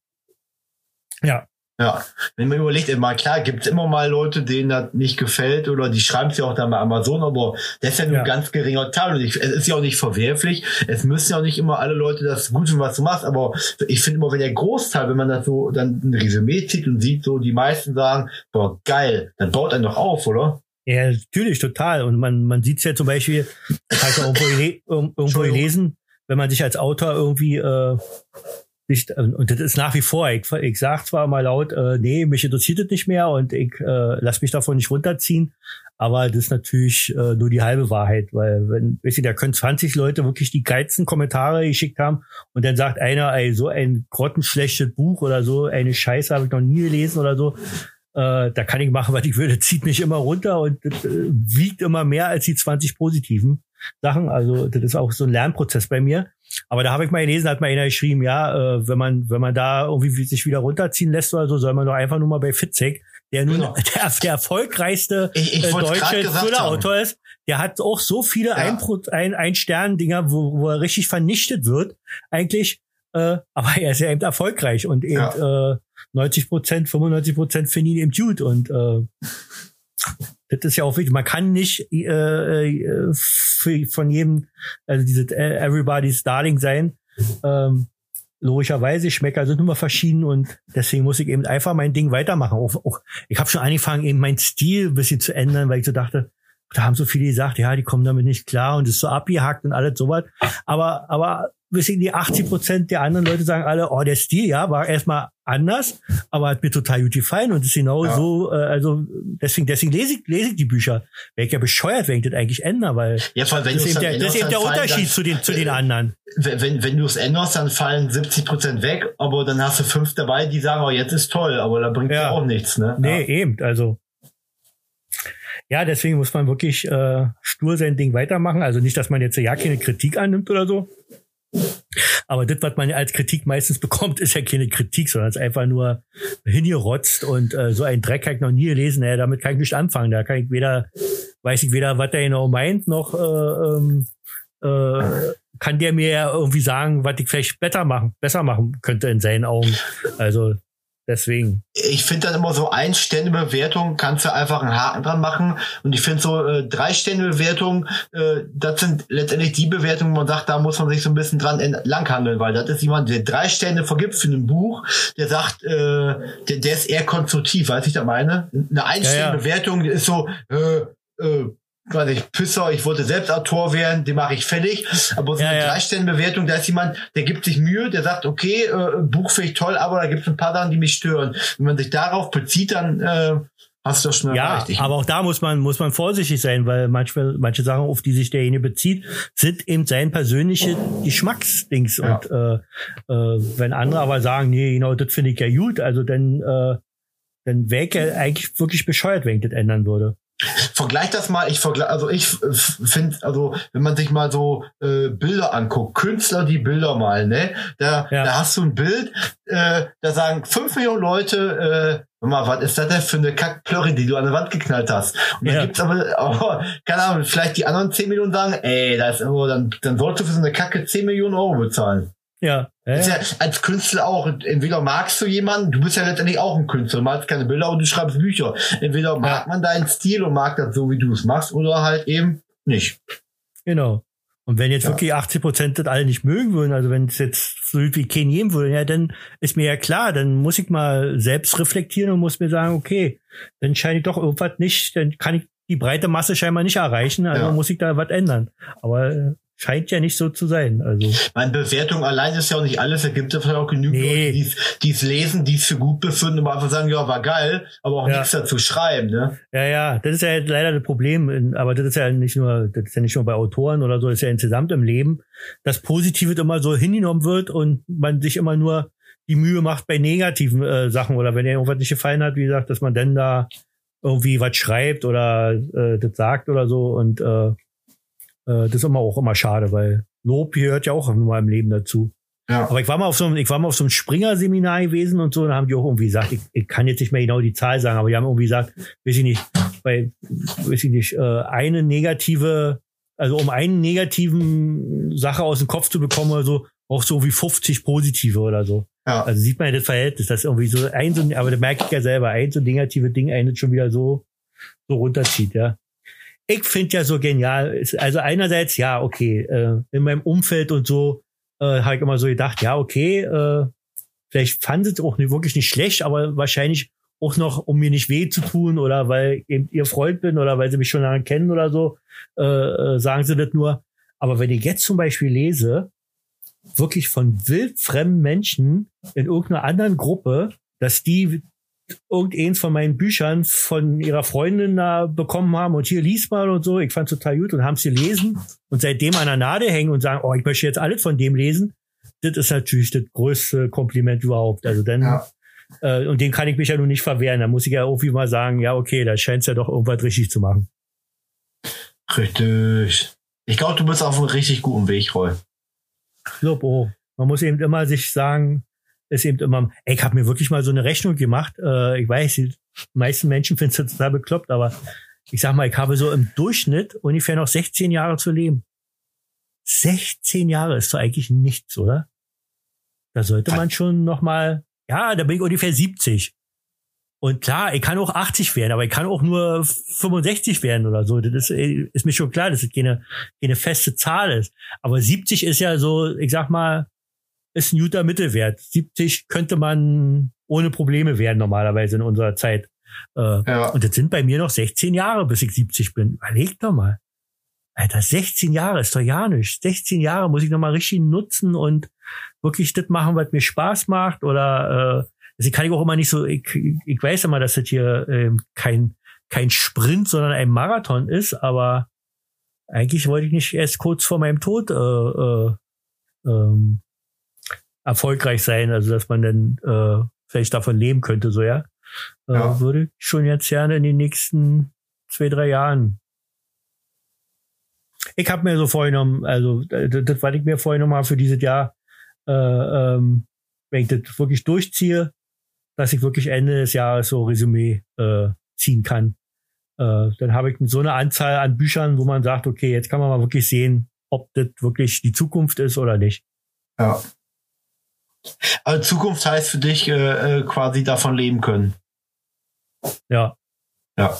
Ja, Ja. Wenn man überlegt, immer klar, gibt es immer mal Leute, denen das nicht gefällt oder die schreiben es ja auch dann bei Amazon, aber das ist ja nur Ja. ein ganz geringer Teil und ich, es ist ja auch nicht verwerflich. Es müssen ja auch nicht immer alle Leute das gut finden, was du machst, aber ich finde immer, wenn der Großteil, wenn man das so dann ein Resümee zieht und sieht, so die meisten sagen, boah, geil, dann baut einen doch auf, oder? Ja, natürlich, total. Und man, man sieht es ja zum Beispiel, ja irgendwo, irgendwo gelesen, wenn man sich als Autor irgendwie äh, nicht, und das ist nach wie vor, ich, ich sag zwar mal laut, äh, nee, mich interessiert das nicht mehr und ich äh, lass mich davon nicht runterziehen, aber das ist natürlich äh, nur die halbe Wahrheit, weil wenn, weißt du, da können 20 Leute wirklich die geilsten Kommentare geschickt haben und dann sagt einer, ey, so ein grottenschlechtes Buch oder so, eine Scheiße habe ich noch nie gelesen oder so, äh, da kann ich machen, was ich will, das zieht mich immer runter und das, äh, wiegt immer mehr als die 20 positiven Sachen. Also das ist auch so ein Lernprozess bei mir. Aber da habe ich mal gelesen, hat mal einer geschrieben, ja, äh, wenn man wenn man da irgendwie sich wieder runterziehen lässt oder so, soll man doch einfach nur mal bei Fitzek, der nun Genau. der, der erfolgreichste Ich- ich äh, deutsche Thriller-Autor ist, der hat auch so viele Ja. ein, ein, ein Stern-Dinger, wo, wo er richtig vernichtet wird, eigentlich. Äh, aber er ist ja eben erfolgreich und eben äh, 90 Prozent, 95 Prozent finden ihn eben gut und äh, das ist ja auch wichtig. Man kann nicht äh, äh, von jedem, also diese äh, Everybody's Darling sein. Ähm, logischerweise, Schmecker sind immer verschieden und deswegen muss ich eben einfach mein Ding weitermachen. Auch, auch, ich habe schon angefangen, eben meinen Stil ein bisschen zu ändern, weil ich so dachte, da haben so viele gesagt, ja, die kommen damit nicht klar und ist so abgehackt und alles sowas. Aber, aber bisschen die 80 Prozent der anderen Leute sagen alle, oh, der Stil, ja, war erstmal anders, aber hat mir total gut gefallen und ist genau Ja. so, äh, also deswegen, deswegen lese ich, lese ich die Bücher. Wäre ich ja bescheuert, wenn ich das eigentlich ändere, weil Ja, vor allem, wenn das ist eben der, das ist eben der fallen Unterschied dann- zu den, zu den anderen. wenn, wenn, wenn du es änderst, dann fallen 70 Prozent weg, aber dann hast du fünf dabei, die sagen, oh, jetzt ist toll, aber da bringt ja Ja. auch nichts, ne? Nee, eben, also. Ja, deswegen muss man wirklich äh, stur sein Ding weitermachen. Also nicht, dass man jetzt ja keine Kritik annimmt oder so. Aber das, was man als Kritik meistens bekommt, ist ja keine Kritik, sondern es ist einfach nur hingerotzt und äh, so ein Dreck habe ich noch nie gelesen. Naja, damit kann ich nicht anfangen. Da kann ich weder, weiß ich weder, was der genau meint, noch äh, ähm, äh, kann der mir ja irgendwie sagen, was ich vielleicht besser machen, besser machen könnte in seinen Augen. Also deswegen. ich finde dann immer so ein Stände Bewertung kannst du einfach einen Haken dran machen und ich finde so äh, drei Stände Bewertung äh, das sind letztendlich die Bewertungen wo man sagt da muss man sich so ein bisschen dran entlanghangeln weil das ist jemand der drei Stände vergibt für ein Buch der sagt äh, der, der ist eher konstruktiv weißt du ich da meine eine ein Ja, ja. Stände Bewertung ist so äh, äh, weiß ich, Pisser, ich wollte selbst Autor werden, den mache ich fertig. Aber so Ja, eine ja. Drei-Sterne-Bewertung, da ist jemand, der gibt sich Mühe, der sagt, okay, äh, Buch finde ich toll, aber da gibt es ein paar Sachen, die mich stören. Wenn man sich darauf bezieht, dann äh, hast du das schon Ja, erreicht. Ich- aber auch da muss man, muss man vorsichtig sein, weil manchmal, manche Sachen, auf die sich derjenige bezieht, sind eben sein persönliche Geschmacksdings. Ja. Und äh, äh, wenn andere aber sagen, nee, genau, das finde ich ja gut, also dann, äh, dann wäre ich ja eigentlich wirklich bescheuert, wenn ich das ändern würde. Vergleich das mal, ich vergleich, also ich finde, also wenn man sich mal so äh, Bilder anguckt, Künstler, die Bilder malen, ne? Da, Ja. da hast du ein Bild, äh, da sagen fünf Millionen Leute, äh, mal, was ist das denn für eine Kackplörre, die du an der Wand geknallt hast? Und dann Ja. gibt's aber, aber, keine Ahnung, vielleicht die anderen 10 Millionen sagen, ey, das ist aber, dann, dann sollst du für so eine Kacke 10 Millionen Euro bezahlen. Ja, ja, ja. als Künstler auch, entweder magst du jemanden, du bist ja letztendlich auch ein Künstler, du malst keine Bilder und du schreibst Bücher. Entweder mag man deinen Stil und mag das so, wie du es machst, oder halt eben nicht. genau. Und wenn jetzt Ja. wirklich 80 Prozent das alle nicht mögen würden, also wenn es jetzt so wie kein jedem würde, ja, dann ist mir ja klar, dann muss ich mal selbst reflektieren und muss mir sagen, okay, dann scheine ich doch irgendwas nicht, dann kann ich die breite Masse scheinbar nicht erreichen, also Ja. muss ich da was ändern. Aber äh, scheint ja nicht so zu sein. Also Meine Bewertung allein ist ja auch nicht alles, da gibt es vielleicht auch genügend Nee. Leute, die's- die's lesen, die es für gut befinden und einfach sagen, ja, war geil, aber auch Ja. nichts dazu schreiben, ne? Ja, ja, das ist ja leider das Problem, aber das ist ja nicht nur, das ist ja nicht nur bei Autoren oder so, das ist ja insgesamt im Leben, dass Positives immer so hingenommen wird und man sich immer nur die Mühe macht bei negativen äh, Sachen oder wenn dir irgendwas nicht gefallen hat, wie gesagt, dass man dann da irgendwie was schreibt oder äh, das sagt oder so und äh, äh, das ist immer auch immer schade, weil Lob gehört ja auch mal im Leben dazu. Ja. Aber ich war mal auf so einem, ich war mal auf so einem Springer-Seminar gewesen und so, da haben die auch irgendwie gesagt, ich, ich kann jetzt nicht mehr genau die Zahl sagen, aber die haben irgendwie gesagt, weiß ich nicht, bei, weiß ich nicht, äh, eine negative, also um einen negativen Sache aus dem Kopf zu bekommen oder so, auch so wie 50 positive oder so. Ja. Also sieht man ja das Verhältnis, dass irgendwie so ein, so, aber da merke ich ja selber, ein so negative Ding einen schon wieder so, so runterzieht, ja. Ich finde ja so genial, also einerseits, ja, okay, äh, in meinem Umfeld und so, äh, habe ich immer so gedacht, ja, okay, äh, vielleicht fand es auch nicht, wirklich nicht schlecht, aber wahrscheinlich auch noch, um mir nicht weh zu tun oder weil eben ihr Freund bin oder weil sie mich schon lange kennen oder so, äh, äh, sagen sie das nur. Aber wenn ich jetzt zum Beispiel lese, wirklich von wildfremden Menschen in irgendeiner anderen Gruppe, dass die irgendeins von meinen Büchern von ihrer Freundin da bekommen haben und hier liest mal und so. Ich fand total gut und haben es gelesen und seitdem an der Nadel hängen und sagen, oh, ich möchte jetzt alles von dem lesen. Das ist natürlich das größte Kompliment überhaupt. Also dann, ja. äh, und dem kann ich mich ja nun nicht verwehren. Da muss ich ja irgendwie mal sagen, ja, okay, da scheint es ja doch irgendwas richtig zu machen. Richtig. Ich glaube, du bist auf einem richtig guten Weg, Roy. So. Man muss eben immer sich sagen, ist eben immer, ey, ich habe mir wirklich mal so eine Rechnung gemacht. Äh, ich weiß, die meisten Menschen finden es total bekloppt, aber ich sag mal, ich habe so im Durchschnitt ungefähr noch 16 Jahre zu leben. 16 Jahre ist doch eigentlich nichts, oder? Da sollte man schon noch mal, ja, da bin ich ungefähr 70. Und klar, ich kann auch 80 werden, aber ich kann auch nur 65 werden oder so. Das ist, ist mir schon klar, dass es keine, keine feste Zahl ist. Aber 70 ist ja so, ich sag mal, ist ein guter Mittelwert. 70 könnte man ohne Probleme werden normalerweise in unserer Zeit. Äh, ja. Und das sind bei mir noch 16 Jahre, bis ich 70 bin. Überleg doch mal. Alter, 16 Jahre ist doch ja nicht. 16 Jahre muss ich noch mal richtig nutzen und wirklich das machen, was mir Spaß macht. Oder äh, also kann ich auch immer nicht so, ich, ich weiß immer, dass das hier äh, kein, kein Sprint, sondern ein Marathon ist, aber eigentlich wollte ich nicht erst kurz vor meinem Tod äh, äh, ähm, erfolgreich sein, also dass man dann äh, vielleicht davon leben könnte, so ja. Äh, ja. Würde ich schon jetzt gerne in den nächsten zwei, drei Jahren. Ich habe mir so vorgenommen, also das, das was ich mir vorgenommen habe für dieses Jahr, äh, ähm, wenn ich das wirklich durchziehe, dass ich wirklich Ende des Jahres so Resümee äh, ziehen kann. Äh, dann habe ich so eine Anzahl an Büchern, wo man sagt, okay, jetzt kann man mal wirklich sehen, ob das wirklich die Zukunft ist oder nicht. Ja. Also Zukunft heißt für dich äh, äh, quasi davon leben können. Ja. Ja.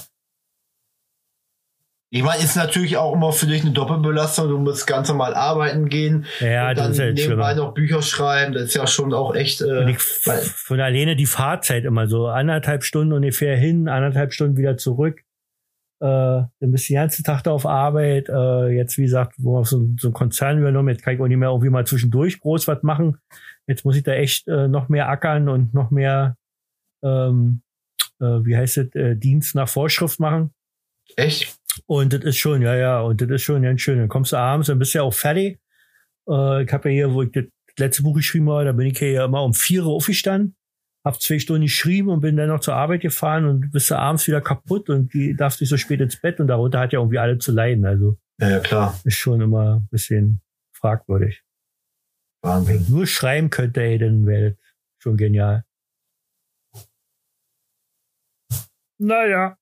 Ich meine, ist natürlich auch immer für dich eine Doppelbelastung. Du musst ganz normal arbeiten gehen. Ja, und dann das ist ja nebenbei noch Bücher schreiben. Das ist ja schon auch echt. Äh, von alleine die Fahrzeit immer so anderthalb Stunden ungefähr hin, anderthalb Stunden wieder zurück. Äh, dann bist du den ganzen Tag da auf Arbeit. Äh, jetzt, wie gesagt, wo wir so, so einen Konzern übernommen, jetzt kann ich auch nicht mehr irgendwie mal zwischendurch groß was machen. Jetzt muss ich da echt äh, noch mehr ackern und noch mehr, ähm, äh, wie heißt es, äh, Dienst nach Vorschrift machen. Echt? Und das ist schon, ja, ja, und das ist schon ganz schön. Dann kommst du abends, dann bist du ja auch fertig. Äh, ich habe ja hier, wo ich das letzte Buch geschrieben habe, da bin ich ja immer um vier Uhr aufgestanden, hab zwei Stunden geschrieben und bin dann noch zur Arbeit gefahren und bist du abends wieder kaputt und die darfst nicht so spät ins Bett und darunter hat ja irgendwie alle zu leiden. Also ja, ja klar. Ist schon immer ein bisschen fragwürdig. Wahnsinn. Nur schreiben könnte, ey, dann wäre schon genial. Naja.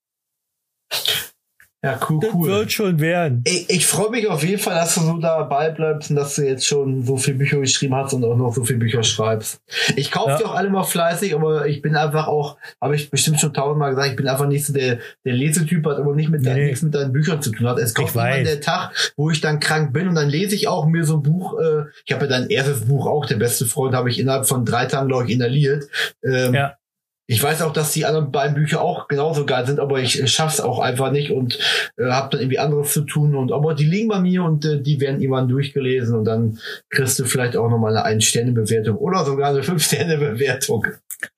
Ja, cool, das cool. wird schon werden. Ich, ich freue mich auf jeden Fall, dass du so dabei bleibst und dass du jetzt schon so viele Bücher geschrieben hast und auch noch so viele Bücher schreibst. Ich kaufe ja. die auch alle mal fleißig, aber ich bin einfach auch, habe ich bestimmt schon tausendmal gesagt, ich bin einfach nicht so der, der Lesetyp, hat aber nicht mit, nee. nichts mit deinen Büchern zu tun hat. Es kommt immer der Tag, wo ich dann krank bin und dann lese ich auch mir so ein Buch, äh, ich habe ja dein erstes Buch auch, der beste Freund, habe ich innerhalb von drei Tagen, glaube ich, inhaliert. Ähm, ja. Ich weiß auch, dass die anderen beiden Bücher auch genauso geil sind, aber ich schaff's auch einfach nicht und äh, habe dann irgendwie anderes zu tun. Und aber die liegen bei mir und äh, die werden irgendwann durchgelesen und dann kriegst du vielleicht auch nochmal eine Ein-Sterne-Bewertung oder sogar eine Fünf-Sterne-Bewertung.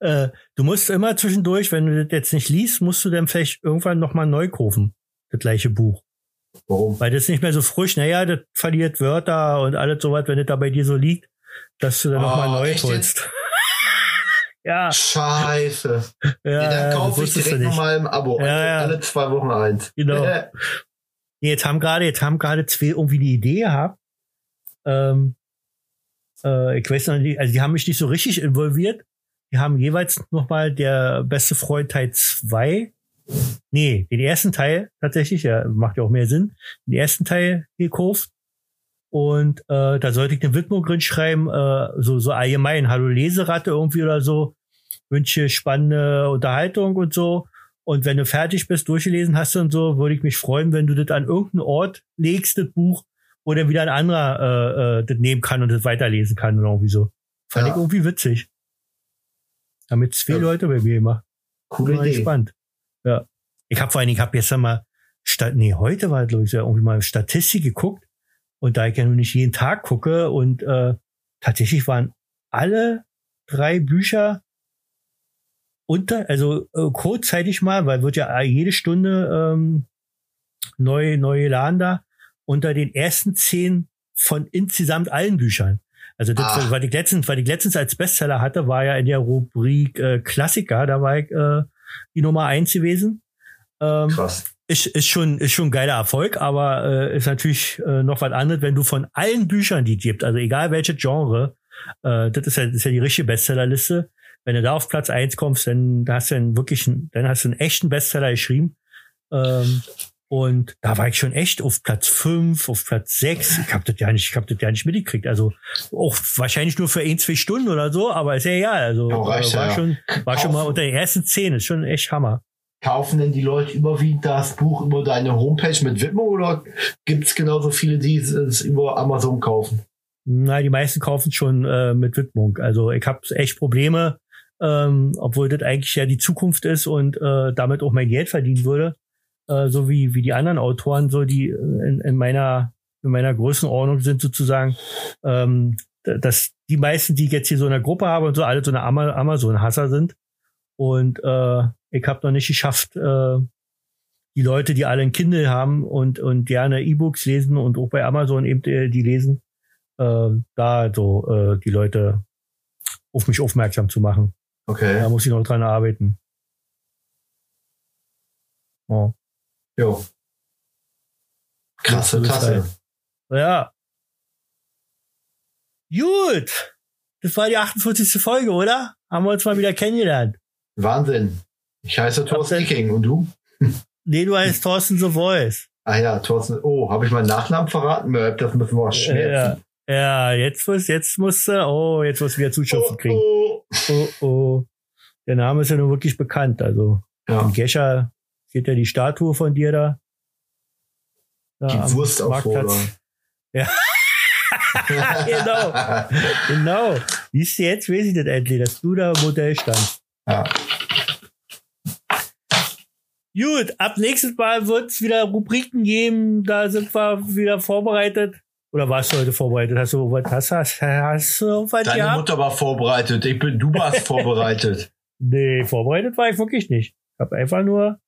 äh, du musst immer zwischendurch, wenn du das jetzt nicht liest, musst du dann vielleicht irgendwann nochmal neu kaufen, das gleiche Buch. Warum? Weil das nicht mehr so frisch, naja, das verliert Wörter und alles so was, wenn das da bei dir so liegt, dass du dann oh, nochmal neu holst. Ja. Scheiße. Ja, ja dann kaufe ich direkt nochmal im Abo. Ja, ja. Alle zwei Wochen eins. Genau. jetzt haben gerade, jetzt haben gerade zwei irgendwie die Idee gehabt. Ähm, äh, ich weiß noch nicht, also die haben mich nicht so richtig involviert. Die haben jeweils nochmal der beste Freund Teil 2. Nee, den ersten Teil tatsächlich, ja, macht ja auch mehr Sinn. Den ersten Teil gekauft. Und äh, da sollte ich eine Widmung drin schreiben, äh, so, so allgemein, Hallo Leseratte irgendwie oder so. Wünsche spannende Unterhaltung und so. Und wenn du fertig bist, durchgelesen hast und so, würde ich mich freuen, wenn du das an irgendeinen Ort legst, das Buch, wo dann wieder ein anderer äh, äh, das nehmen kann und das weiterlesen kann oder irgendwie so. Fand ja. ich irgendwie witzig. Damit zwei ja. Leute bei mir immer. Cool. Idee. Spannend. Ja. Ich habe vor allen Dingen, ich habe jetzt mal, nee, heute war, glaube ich, irgendwie mal Statistik geguckt Und da ich ja nun nicht jeden Tag gucke und äh, tatsächlich waren alle drei Bücher unter, also äh, kurzzeitig mal, weil wird ja jede Stunde ähm, neu, neu geladen da, unter den ersten zehn von insgesamt allen Büchern. Also das, Ach. weil ich letztens, weil ich letztens als Bestseller hatte, war ja in der Rubrik äh, Klassiker, da war ich äh, die Nummer eins gewesen. Ähm, Krass. Ist, ist schon ist schon ein geiler Erfolg, aber äh, ist natürlich äh, noch was anderes, wenn du von allen Büchern, die es gibt, also egal welche Genre, äh, das ist ja, das ist ja die richtige Bestsellerliste. Wenn du da auf Platz eins kommst, dann da hast du einen wirklichen, dann hast du einen echten Bestseller geschrieben. Ähm, und da war ich schon echt auf Platz fünf, auf Platz sechs. Ich hab das ja nicht, ich hab das ja nicht mitgekriegt. Also auch wahrscheinlich nur für ein, zwei Stunden oder so, aber ist ja egal. Also Ja, war ja. schon, war schon mal unter den ersten zehn. Ist schon echt Hammer. Kaufen denn die Leute überwiegend das Buch über deine Homepage mit Widmung oder gibt es genauso viele, die es über Amazon kaufen? Na, die meisten kaufen schon äh, mit Widmung. Also ich habe echt Probleme, ähm, obwohl das eigentlich ja die Zukunft ist und äh, damit auch mein Geld verdienen würde, äh, so wie wie die anderen Autoren, so die äh, in, in meiner in meiner Größenordnung sind sozusagen, ähm, dass die meisten, die ich jetzt hier so in der Gruppe habe und so, alle so eine Ama Amazon-Hasser sind. Und äh, ich habe noch nicht geschafft, äh, die Leute, die alle ein Kindle haben und und gerne E-Books lesen und auch bei Amazon eben äh, die lesen, äh, da so äh, die Leute auf mich aufmerksam zu machen. Okay. Da muss ich noch dran arbeiten. Oh. Jo. Krasse Tasse. Ja. Gut. Das war die 48. Folge, oder? Haben wir uns mal wieder kennengelernt. Wahnsinn. Ich heiße Thorsten King und du? Nee, du heißt Thorsten The Voice. Ah ja, Thorsten. Oh, habe ich meinen Nachnamen verraten? Das müssen wir Ja, schmerzen. ja, jetzt muss, jetzt musst du, oh, jetzt musst du wieder Zuschriften kriegen. Oh, Oh, oh. Der Name ist ja nun wirklich bekannt. Also, oh. Ja. in Gescher steht ja die Statue von dir da. da Die Wurst auf Marktplatz. genau, genau. Siehst du, jetzt weiß ich das endlich, dass du da Modell standst. Ja. Gut, ab nächstes Mal wird es wieder Rubriken geben, da sind wir wieder vorbereitet. Oder warst du heute vorbereitet? Hast du was, hast, hast, hast du was Deine gehabt? Mutter war vorbereitet. Ich bin, du warst vorbereitet. Nee, vorbereitet war ich wirklich nicht. Ich habe einfach nur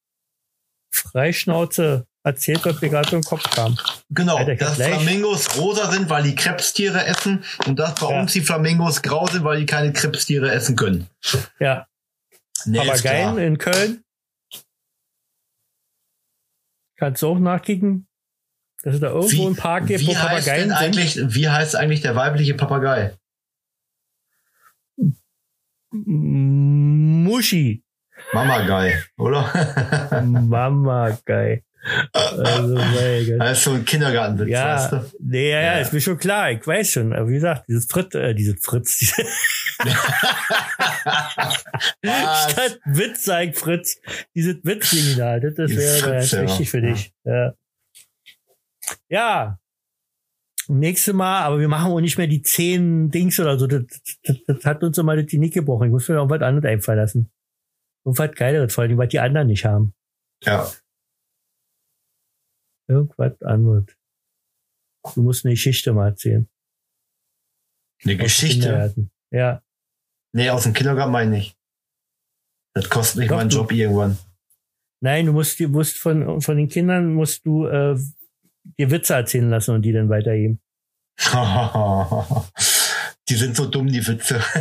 Freischnauze erzählt, was mir gerade so im Kopf kam. Genau, Alter, dass gleich- Flamingos rosa sind, weil die Krebstiere essen und dass bei Ja. uns die Flamingos grau sind, weil die keine Krebstiere essen können. Ja, Nee, klar. in Köln. Kannst du auch nachkicken, dass es da irgendwo einen Park gibt, wo wie Papageien sind? eigentlich, wie heißt eigentlich der weibliche Papagei? Muschi. Mamagei, oder? Mama, geil. Also, das ist so ein Kindergartenwitz, Ja, weißt du? nee, ja, ja, ist mir schon klar, ich weiß schon. Aber wie gesagt, dieses Fritz, äh, diese Fritz, diese statt Witz sagt Fritz, dieses Witzding da, das, Dieses wäre ganz ja. wichtig für dich. Ja. ja. Nächstes Mal, aber wir machen auch nicht mehr die zehn Dings oder so. Das, das, das hat uns immer das Genick gebrochen. Ich muss mir noch was anderes einfallen lassen. Irgendwas Geileres, vor allem, was die anderen nicht haben. Ja. Irgendwas anderes. Du musst eine Geschichte mal erzählen. Eine Aus Geschichte. Ja. Nee, aus dem Kindergarten meine ich nicht. Das kostet mich Doch, meinen Job irgendwann. Nein, du musst, du musst von, von den Kindern musst du äh, dir Witze erzählen lassen und die dann weitergeben. die sind so dumm, die Witze.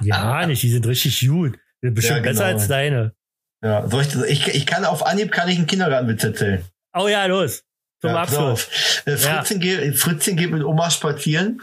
Ja, nicht, die sind richtig gut. Die sind bestimmt Ja, besser genau. als deine. ja, soll ich, ich, ich kann auf Anhieb kann ich einen Kindergartenwitz erzählen. Oh ja, los. Zum Ja, Abschluss. Äh, Fritzchen, geht, Fritzchen geht mit Oma spazieren.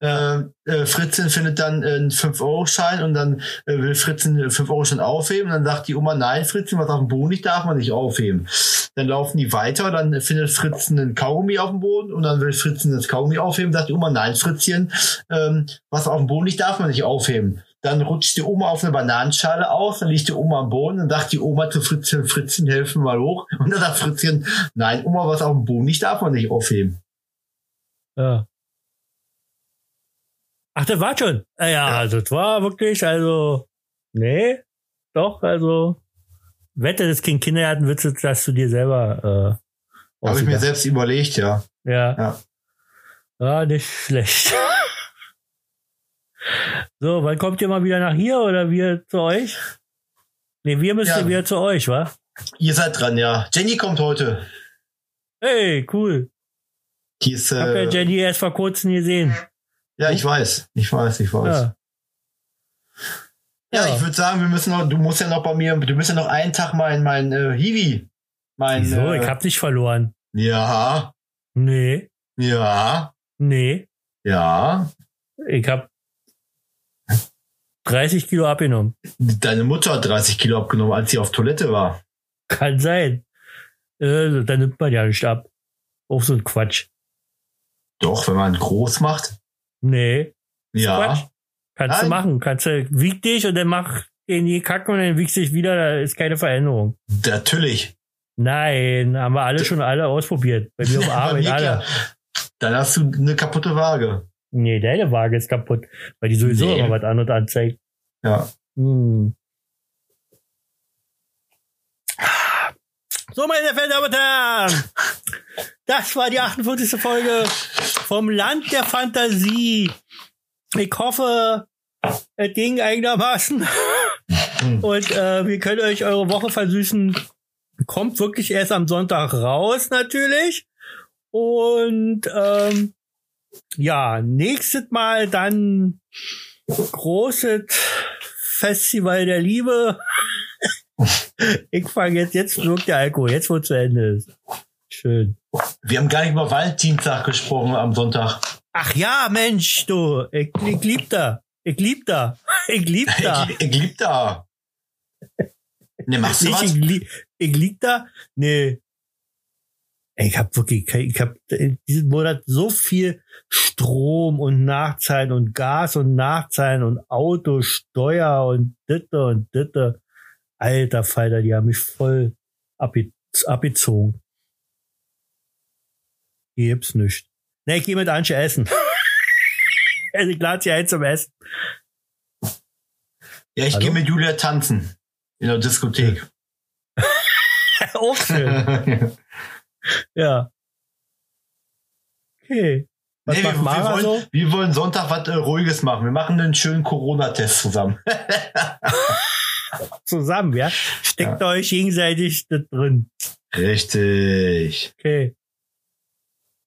Äh, äh, Fritzchen findet dann äh, einen 5-Euro-Schein und dann äh, will Fritzchen einen 5-Euro-Schein aufheben. Und dann sagt die Oma, nein, Fritzchen, was auf dem Boden liegt, darf man nicht aufheben. Dann laufen die weiter, dann findet Fritzchen einen Kaugummi auf dem Boden und dann will Fritzchen das Kaugummi aufheben. Sagt die Oma, nein, Fritzchen, ähm, was auf dem Boden liegt, darf man nicht aufheben. Dann rutscht die Oma auf eine Bananenschale aus, dann liegt die Oma am Boden, dann sagt die Oma zu Fritzchen, Fritzchen, helfen mal hoch. Und dann sagt Fritzchen, nein, Oma, was auf dem Boden liegt, darf man nicht aufheben. Ja. Ach, das war schon. Ah, ja, also das war wirklich, also, nee, doch, also, wette, das Kind Kindergartenwitze, dass du dir selber, äh, Habe ich mir selbst überlegt, ja. Ja. Ja. Ah, nicht schlecht. so, wann kommt ihr mal wieder nach hier oder wir zu euch? Nee, wir müssen Ja. wieder zu euch, wa? Ihr seid dran, ja. Jenny kommt heute. Hey, cool. Die ist, Ich hab ja äh, Jenny erst vor kurzem gesehen. ja, ich weiß. Ich weiß, ich weiß. Ja. Ja, Ja. ich würde sagen, wir müssen noch, du musst ja noch bei mir, du musst ja noch einen Tag mein, mein äh, Hiwi. Mein, Wieso? äh, Ich hab dich verloren. ja, Nee, ja, nee. ja. Ich hab 30 Kilo abgenommen. Deine Mutter hat 30 Kilo abgenommen, als sie auf Toilette war. Kann sein. Äh, da nimmt man ja nicht ab. Auch so ein Quatsch. Doch, wenn man groß macht. Nee. Ja. Quatsch. Kannst du Nein. machen. Kannst du, wieg dich und dann mach in die Kacke und dann wiegst dich wieder, da ist keine Veränderung. Natürlich. Nein, haben wir alle schon alle ausprobiert. Bei mir auf Bei Arbeit alle. Dann hast du eine kaputte Waage. Nee, deine Waage ist kaputt, weil die sowieso Nee. immer was anderes anzeigt. Ja. Hm. So, meine verehrten Damen und Herren, das war die 48. Folge vom Land der Fantasie. Ich hoffe, es ging einigermaßen. Und äh, wir können euch eure Woche versüßen. Kommt wirklich erst am Sonntag raus, natürlich. Und ähm, ja, nächstes Mal dann großes Festival der Liebe. ich fange jetzt, jetzt wirkt der Alkohol, jetzt wo zu Ende ist. Schön. Wir haben gar nicht über Valentinstag gesprochen am Sonntag. Ach ja, Mensch, du, ich, ich lieb da. Ich lieb da. Ich lieb da. Ich, ich lieb da. Ne, machst du Nicht, was? ich, li ich lieg da? Nee. Ich hab wirklich, ich hab äh, diesen Monat so viel Strom und Nachzahlen und Gas und Nachzahlen und Autosteuer und ditte und ditte. Alter Falter, die haben mich voll abge abgezogen. Gibt's nichts. Ne, ich geh mit Anche essen. also ich lade sie ein zum Essen. Ja, ich gehe mit Julia tanzen. In der Diskothek. Auch schön. Ja. Okay. Was Nee, wir, wir, wollen, so? wir wollen Sonntag was äh, Ruhiges machen. Wir machen einen schönen Corona-Test zusammen. Zusammen, ja? Steckt euch gegenseitig da drin. Richtig. Okay.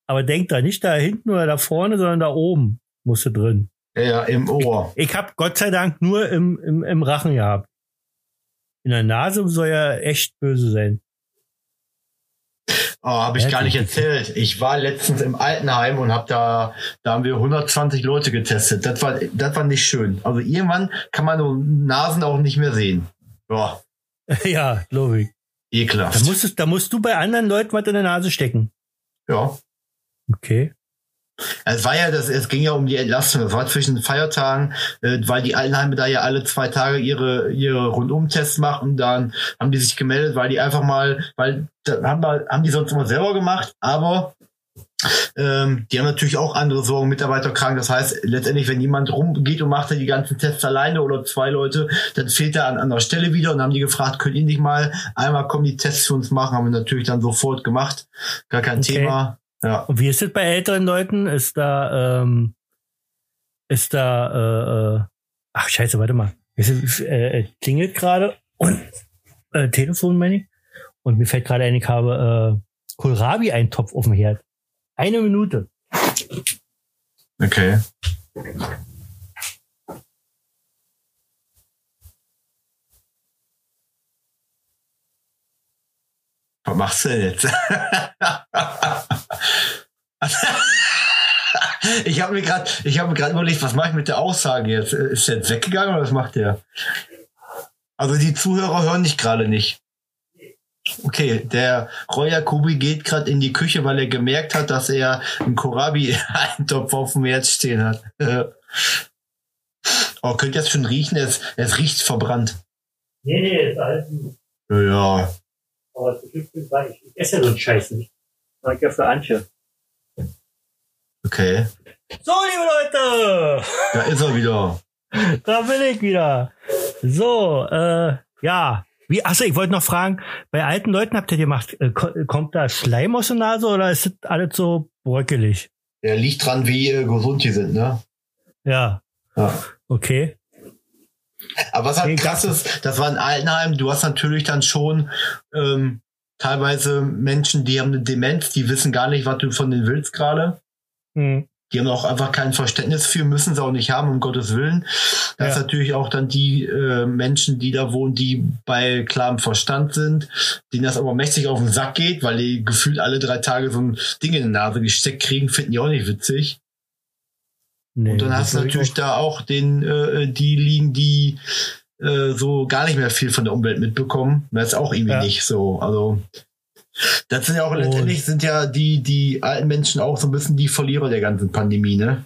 Aber denkt da nicht da hinten oder da vorne, sondern da oben musst du drin. Ja, ja, im Ohr. Ich hab Gott sei Dank nur im, im, im Rachen gehabt. In der Nase soll ja echt böse sein. Oh, habe ich gar nicht erzählt. Ich war letztens im Altenheim und hab da, da haben wir 120 Leute getestet. Das war, das war nicht schön. Also irgendwann kann man so Nasen auch nicht mehr sehen. Ja, ja, glaube ich. Da ekelhaft. musst, du, da musst du bei anderen Leuten was in der Nase stecken. Ja. Okay. Es war ja, das, es ging ja um die Entlastung. Das war zwischen den Feiertagen, äh, weil die Altenheime da ja alle zwei Tage ihre, ihre Rundumtests machen. Dann haben die sich gemeldet, weil die einfach mal, weil da haben, wir, haben die sonst immer selber gemacht, aber ähm, die haben natürlich auch andere Sorgen, Mitarbeiter krank. Das heißt, letztendlich, wenn jemand rumgeht und macht dann die ganzen Tests alleine oder zwei Leute, dann fehlt er an anderer Stelle wieder und dann haben die gefragt, könnt ihr nicht mal einmal kommen, die Tests für uns machen? Haben wir natürlich dann sofort gemacht. Gar kein Okay. Thema. Ja. Und wie ist es bei älteren Leuten? Ist da, ähm, ist da, äh, äh, ach scheiße, warte mal. Es ist, äh, äh, klingelt gerade und äh, Telefon meine ich. Und mir fällt gerade ein, ich habe äh, Kohlrabi-Eintopf auf dem Herd. Eine Minute. Okay. Was machst du denn jetzt? ich habe mir gerade, ich habe mir gerade überlegt, was mache ich mit der Aussage jetzt? Ist der jetzt weggegangen oder was macht der? Also die Zuhörer hören dich gerade nicht. Okay, der Roy Jacobi geht gerade in die Küche, weil er gemerkt hat, dass er einen Kohlrabi-Eintopf auf dem Herd stehen hat. oh, könnt ihr jetzt schon riechen? Es, es riecht verbrannt. Nee, nee, ist alles gut. Ja, Ja, Aber es ist weil ich, ich esse so einen Scheiß nicht. Ja für Antje. okay. So, liebe Leute! Da ist er wieder. Da bin ich wieder. So, äh, ja. Wie, achso, ich wollte noch fragen, bei alten Leuten habt ihr gemacht, äh, ko- kommt da Schleim aus der Nase oder ist das alles so bröckelig? Ja, liegt dran, wie äh, gesund die sind, ne? Ja. Ja. Okay. Aber was halt krass das- ist, das war in Altenheim, du hast natürlich dann schon ähm, teilweise Menschen, die haben eine Demenz, die wissen gar nicht, was du von denen willst gerade. Hm. Die haben auch einfach kein Verständnis für, müssen sie auch nicht haben, um Gottes Willen. Das Ja. ist natürlich auch dann die äh, Menschen, die da wohnen, die bei klarem Verstand sind, denen das aber mächtig auf den Sack geht, weil die gefühlt alle drei Tage so ein Ding in die Nase gesteckt kriegen, finden die auch nicht witzig. Nee, Und dann hast du natürlich auch- da auch den, äh, die liegen, die äh, so gar nicht mehr viel von der Umwelt mitbekommen. Das ist auch irgendwie Ja. nicht so. Also das sind ja auch Und- letztendlich sind ja die, die alten Menschen auch so ein bisschen die Verlierer der ganzen Pandemie, ne?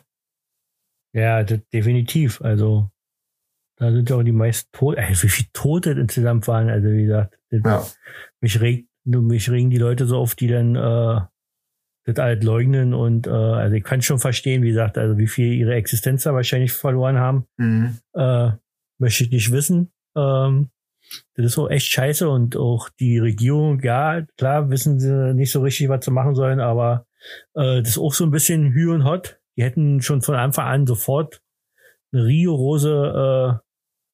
Ja, definitiv. Also, da sind ja auch die meisten Tote. Ey, wie viele Tote insgesamt waren. Also, wie gesagt, Ja. mich, regt, mich regen die Leute so auf, die dann äh, das halt leugnen. Und äh, also, ich kann schon verstehen, wie gesagt, also, wie viel ihre Existenz da wahrscheinlich verloren haben. Mhm. Äh, möchte ich nicht wissen. Ähm, das ist auch echt scheiße und auch die Regierung, ja, klar, wissen sie nicht so richtig, was sie machen sollen, aber äh, das ist auch so ein bisschen Hü und Hot. Die hätten schon von Anfang an sofort eine rigorose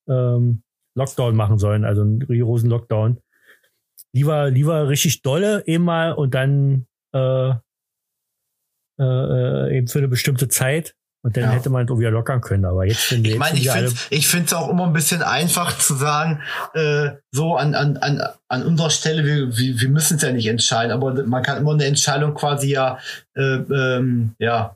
äh, ähm, Lockdown machen sollen, also einen rigorosen Lockdown. Lieber, lieber richtig dolle eben mal und dann äh, äh, äh, eben für eine bestimmte Zeit und dann Ja. hätte man es auch wieder lockern können. Aber jetzt sind Ich jetzt meine, ich finde ich finde es auch immer ein bisschen einfach zu sagen, äh, so an, an, an, an unserer Stelle, wir, wir, wir müssen es ja nicht entscheiden, aber man kann immer eine Entscheidung quasi ja, äh, ähm, ja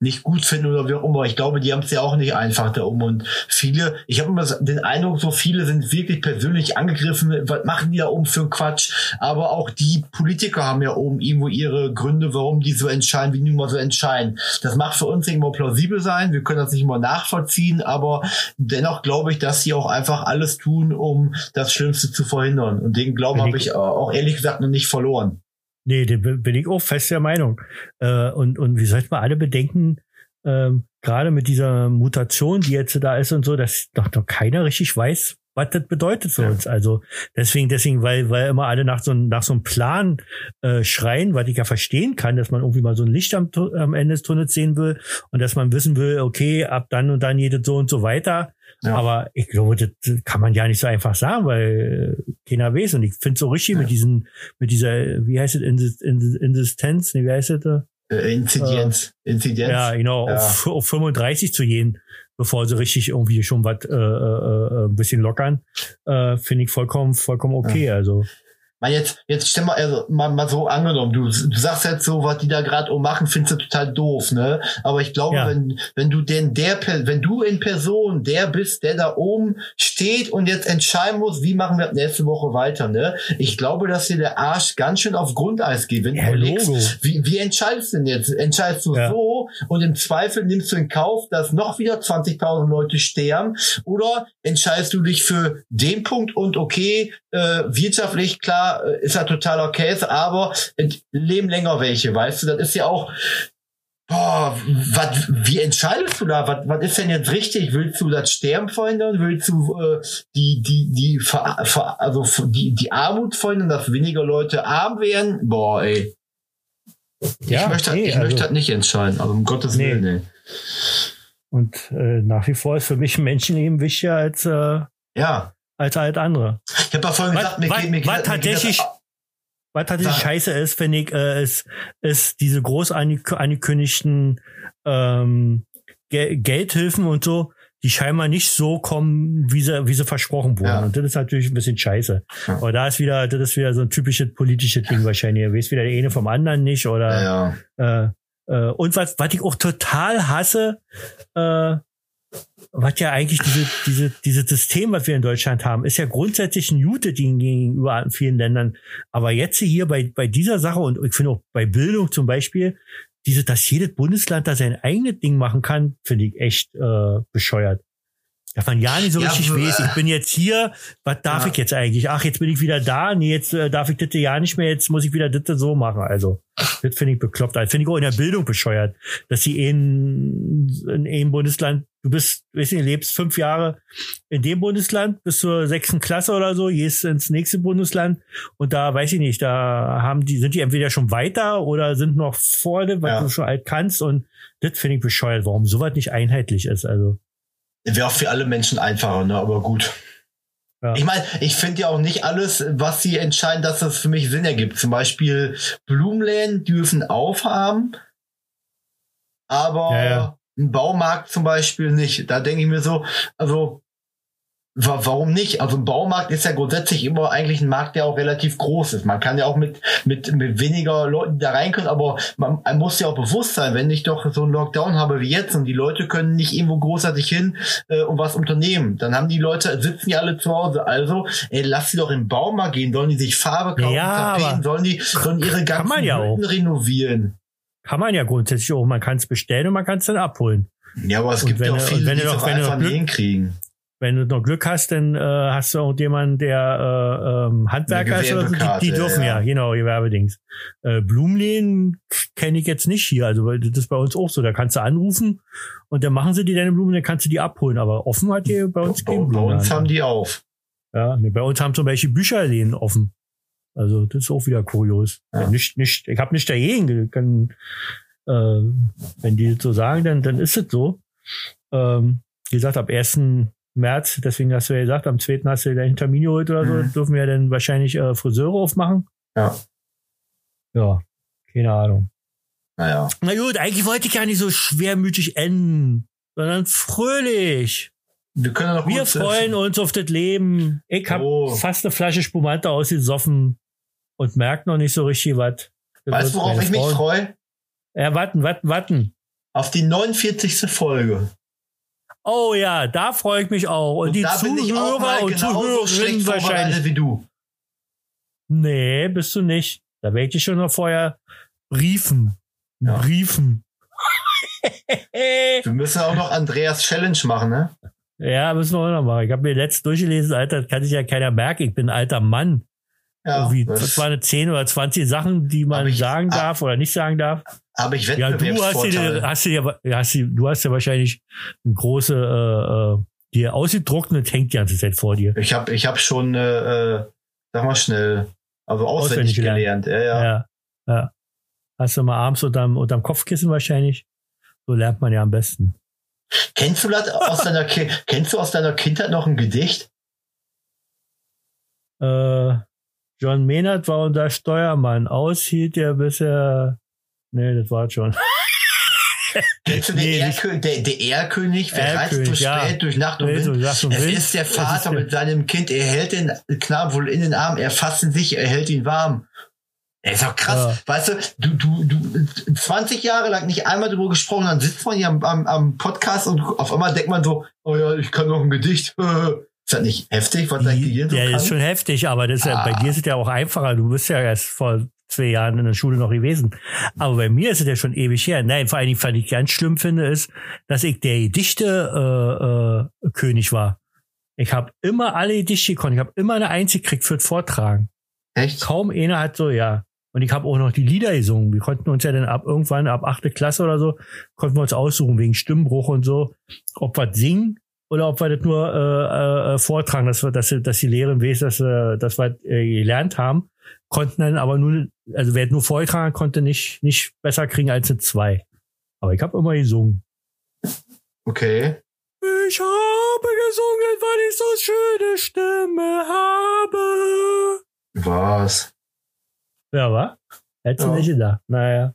nicht gut finden oder wie auch immer. Ich glaube, die haben es ja auch nicht einfach da oben. Und viele, ich habe immer den Eindruck, so viele sind wirklich persönlich angegriffen. Was machen die da oben für einen Quatsch? Aber auch die Politiker haben ja oben irgendwo ihre Gründe, warum die so entscheiden, wie die immer so entscheiden. Das mag für uns irgendwo plausibel sein. Wir können das nicht immer nachvollziehen, aber dennoch glaube ich, dass sie auch einfach alles tun, um das Schlimmste zu verhindern. Und den Glauben habe ich- ich auch ehrlich gesagt noch nicht verloren. Nee, da bin ich auch fest der Meinung. Äh, und, und wie sollten wir alle bedenken, ähm, gerade mit dieser Mutation, die jetzt da ist und so, dass doch, doch keiner richtig weiß, was das bedeutet für Ja. uns. Also deswegen, deswegen, weil, weil immer alle nach so, einem- nach so einem Plan äh, schreien, was ich ja verstehen kann, dass man irgendwie mal so ein Licht am, am Ende des Tunnels sehen will und dass man wissen will, okay, ab dann und dann jedes so und so weiter. Ja. Aber ich glaube, das kann man ja nicht so einfach sagen, weil äh, keiner weiß. Und ich finde es so richtig Ja. mit diesen, mit dieser, wie heißt es, Insis- Insis- Insistenz, nee, wie heißt es? da? Äh, Inzidenz. Inzidenz. Ja, genau, Ja. Auf, auf 35 zu gehen, bevor sie richtig irgendwie schon was äh, äh, äh, ein bisschen lockern, äh, finde ich vollkommen, vollkommen okay. Also Man jetzt, jetzt stell mal, also mal, mal so angenommen, du, du sagst jetzt so, was die da gerade um machen, findest du total doof, ne? Aber ich glaube, Ja. wenn, wenn du denn der, wenn du in Person der bist, der da oben steht und jetzt entscheiden muss, wie machen wir nächste Woche weiter, ne? Ich glaube, dass dir der Arsch ganz schön auf Grundeis geht, wenn du Ja, überlegst, Logo. wie, wie entscheidest du denn jetzt? Entscheidest du Ja. so und im Zweifel nimmst du in Kauf, dass noch wieder 20.000 Leute sterben oder entscheidest du dich für den Punkt und okay, äh, wirtschaftlich klar äh, ist ja totaler Käse, aber leben länger welche, weißt du? Das ist ja auch Boah, wat, wie entscheidest du da? Was, was ist denn jetzt richtig? Willst du das Sterben verhindern? Willst du äh, die die die ver, ver, also die die Armut verhindern, dass weniger Leute arm werden? Boah, ey. Ja, ich möchte, nee, ich also- möchte das nicht entscheiden. Also um Gottes Nee. Willen, ey. und äh, nach wie vor ist für mich ein Menschenleben wichtiger als äh, Ja. Als halt andere. Ich habe ja vorhin Was- gesagt, mir was- geht, mir was mir geht tatsächlich- Was tatsächlich Sag. scheiße ist, finde ich, äh, ist, ist diese groß angek- angekündigten ähm, Gel Geldhilfen und so, die scheinbar nicht so kommen, wie sie, wie sie versprochen wurden. Ja. Und das ist natürlich ein bisschen scheiße. Ja. Aber da ist wieder, das ist wieder so ein typisches politisches Ding wahrscheinlich. Ihr wisst wieder der eine vom anderen nicht oder ja. äh, äh, und was, was ich auch total hasse, äh, was ja eigentlich diese, diese, dieses System, was wir in Deutschland haben, ist ja grundsätzlich ein Ding gegenüber vielen Ländern. Aber jetzt hier bei, bei dieser Sache und ich finde auch bei Bildung zum Beispiel, diese, dass jedes Bundesland da sein eigenes Ding machen kann, finde ich echt äh, bescheuert. Dass man ja nicht so Ja, richtig weiß, ich bin jetzt hier, was darf Ja. ich jetzt eigentlich? Ach, jetzt bin ich wieder da, nee, jetzt äh, darf ich das ja nicht mehr, jetzt muss ich wieder das so machen. Also, das finde ich bekloppt. Das finde ich auch in der Bildung bescheuert, dass sie in, in einem Bundesland du bist, weißt du, lebst fünf Jahre in dem Bundesland bis zur sechsten Klasse oder so, gehst ins nächste Bundesland und da weiß ich nicht, da haben die, sind die entweder schon weiter oder sind noch vor dem, was Ja. du schon alt kannst und das finde ich bescheuert, warum sowas nicht einheitlich ist. Also Wäre auch für alle Menschen einfacher, ne? aber gut. Ja. Ich meine, ich finde ja auch nicht alles, was sie entscheiden, dass das für mich Sinn ergibt. Zum Beispiel Blumenläden dürfen aufhaben, aber Ja, ja. Ein Baumarkt zum Beispiel nicht. Da denke ich mir so, also wa warum nicht? Also ein Baumarkt ist ja grundsätzlich immer eigentlich ein Markt, der auch relativ groß ist. Man kann ja auch mit, mit, mit weniger Leuten da rein können, aber man, man muss ja auch bewusst sein, wenn ich doch so einen Lockdown habe wie jetzt und die Leute können nicht irgendwo großartig hin äh, und was unternehmen, dann haben die Leute, sitzen ja alle zu Hause. Also, ey, lass sie doch im Baumarkt gehen, sollen die sich Farbe kaufen, Ja, Tapeten, sollen die sollen ihre ganzen ja Hütten renovieren. Kann man ja grundsätzlich auch, man kann es bestellen und man kann es dann abholen. Ja, aber es Und gibt ja wenn auch du- viele, wenn die doch- wenn einfach Glück- hinkriegen. Wenn du noch Glück hast, dann äh, hast du auch jemanden, der äh, ähm, Handwerker ist oder so, die, die dürfen ja. ja, genau, Gewerbedings. Äh, Blumenläden kenne ich jetzt nicht hier, also weil das ist bei uns auch so. Da kannst du anrufen und dann machen sie dir deine Blumen, dann kannst du die abholen. Aber offen hat die bei uns Bei, kein bei uns haben die auf. Ja, bei uns haben zum Beispiel Bücherläden offen. Also das ist auch wieder kurios. Ja. Nicht, nicht, ich habe nicht dagegen. Kann, äh, wenn die das so sagen, dann, dann ist es so. Ähm, wie gesagt, ab 1. März, deswegen hast du ja gesagt, am 2. hast du deinen Termin geholt oder Mhm. so, dürfen wir dann wahrscheinlich äh, Friseure aufmachen. Ja. Ja, keine Ahnung. Naja. Na gut, eigentlich wollte ich ja nicht so schwermütig enden, sondern fröhlich. Wir können noch Wir freuen uns auf das Leben. Ich hab Oh. fast eine Flasche Spumante ausgesoffen und merkt noch nicht so richtig was. Weißt du, worauf ich mich freue? Ja, warten, warten, warten. Auf die 49. Folge. Oh ja, da freue ich mich auch. Und, die auch mal Zuhörer und schlecht Zuhörerinnen vorbereitet wahrscheinlich. wie du. Nee, bist du nicht. Da werde ich dich schon noch vorher briefen. Ja. Briefen. Wir müssen auch noch Andreas Challenge machen, ne? Ja, müssen wir auch noch machen. Ich habe mir letzt durchgelesen, Alter, das kann sich ja keiner merken. Ich bin ein alter Mann. Ja, Irgendwie, das waren 10 oder 20 Sachen, die man Aber ich- sagen ah. darf oder nicht sagen darf. habe ich Ja, du hast dir, hast dir, ja- hast dir, du hast ja wahrscheinlich ein große, äh, äh, dir ausgedruckt und hängt die ganze Zeit vor dir. ich habe ich hab schon, äh, äh, sag mal schnell, also auswendig, Auswendig gelernt. gelernt. Ja, ja. Ja. ja. Hast du mal abends unterm, unterm Kopfkissen wahrscheinlich. So lernt man ja am besten. Kennst du das aus deiner Ki kennst du aus deiner Kindheit noch ein Gedicht? Äh, John Maynard war unser Steuermann. Aushielt er bisher. Nee, das war schon. Kennst du den Nee, nicht- Erkö der, der Erkönig? Wer reist Erkönig, durch ja. spät, durch Nacht und Wind? Nacht und Es Wind. ist der Vater ist mit seinem Kind. Er hält den Knaben wohl in den Arm. Er fasst ihn sich, er hält ihn warm. Er ist auch krass. Weißt du, du, du, du, 20 Jahre lang nicht einmal drüber gesprochen, dann sitzt man hier am, am, am Podcast und auf einmal denkt man so, oh ja, ich kann noch ein Gedicht. Ist das nicht heftig, was dein Gehirn so ja, kann? ist schon heftig, aber das ist ja, bei Ah. dir ist es ja auch einfacher. Du bist ja erst vor zwei Jahren in der Schule noch gewesen. Aber bei mir ist es ja schon ewig her. Nein, vor allen Dingen, was ich ganz schlimm finde, ist, dass ich der Gedichte äh, äh, König war. Ich habe immer alle Gedichte gekonnt. Ich habe immer eine Eins gekriegt für das Vortragen. Echt? Kaum einer hat so, ja. Und ich habe auch noch die Lieder gesungen. Wir konnten uns ja dann ab irgendwann, ab achte Klasse oder so, konnten wir uns aussuchen, wegen Stimmbruch und so, ob wir singen oder ob wir das nur äh, äh, vortragen, dass, wir, dass, dass die Lehrerin weiß, dass, äh, dass wir äh, gelernt haben. Konnten dann aber nur, also wer nur vorgetragen hat, konnte nicht, nicht besser kriegen als eine zwei. Aber ich habe immer gesungen. Okay. Ich habe gesungen, weil ich so schöne Stimme habe. Was? Ja, wa? Hättest du Ja. nicht gedacht. Naja.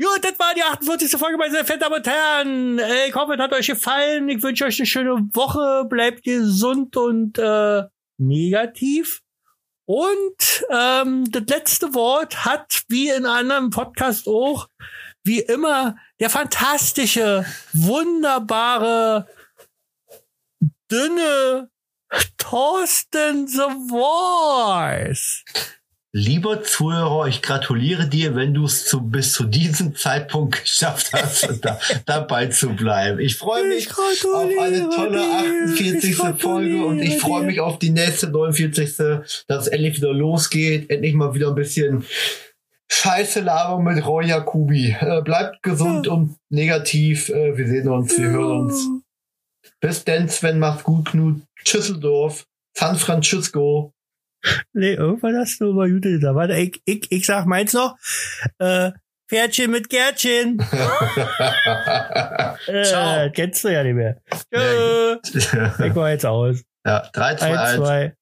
Gut, das war die 48. Folge, meine sehr verehrten Damen und Herren. Äh, Ich hoffe, es hat euch gefallen. Ich wünsche euch eine schöne Woche. Bleibt gesund und äh, negativ. Und ähm, das letzte Wort hat, wie in anderen Podcasts auch, wie immer, der fantastische, wunderbare, dünne Thorsten The Voice. Lieber Zuhörer, ich gratuliere dir, wenn du es zu, bis zu diesem Zeitpunkt geschafft hast, da, dabei zu bleiben. Ich freue mich Ich auf eine tolle dir. 48. Ich Folge und ich freue mich auf die nächste 49. dass es endlich wieder losgeht. Endlich mal wieder ein bisschen Scheiße labern mit Roy Jacobi. Äh, bleibt gesund und negativ. Äh, wir sehen uns, wir hören uns. Bis denn, Sven, macht's gut, Knut. Tschüsseldorf. San Francisco. Nee, irgendwann hast du mal Jute da. Warte, ich, ich, ich sag meins noch. Äh, Pferdchen mit Gärtchen. äh, Ciao. Kennst du ja nicht mehr. Tschö. Ich war jetzt aus. ja, 3, 2, 1, 1. 2.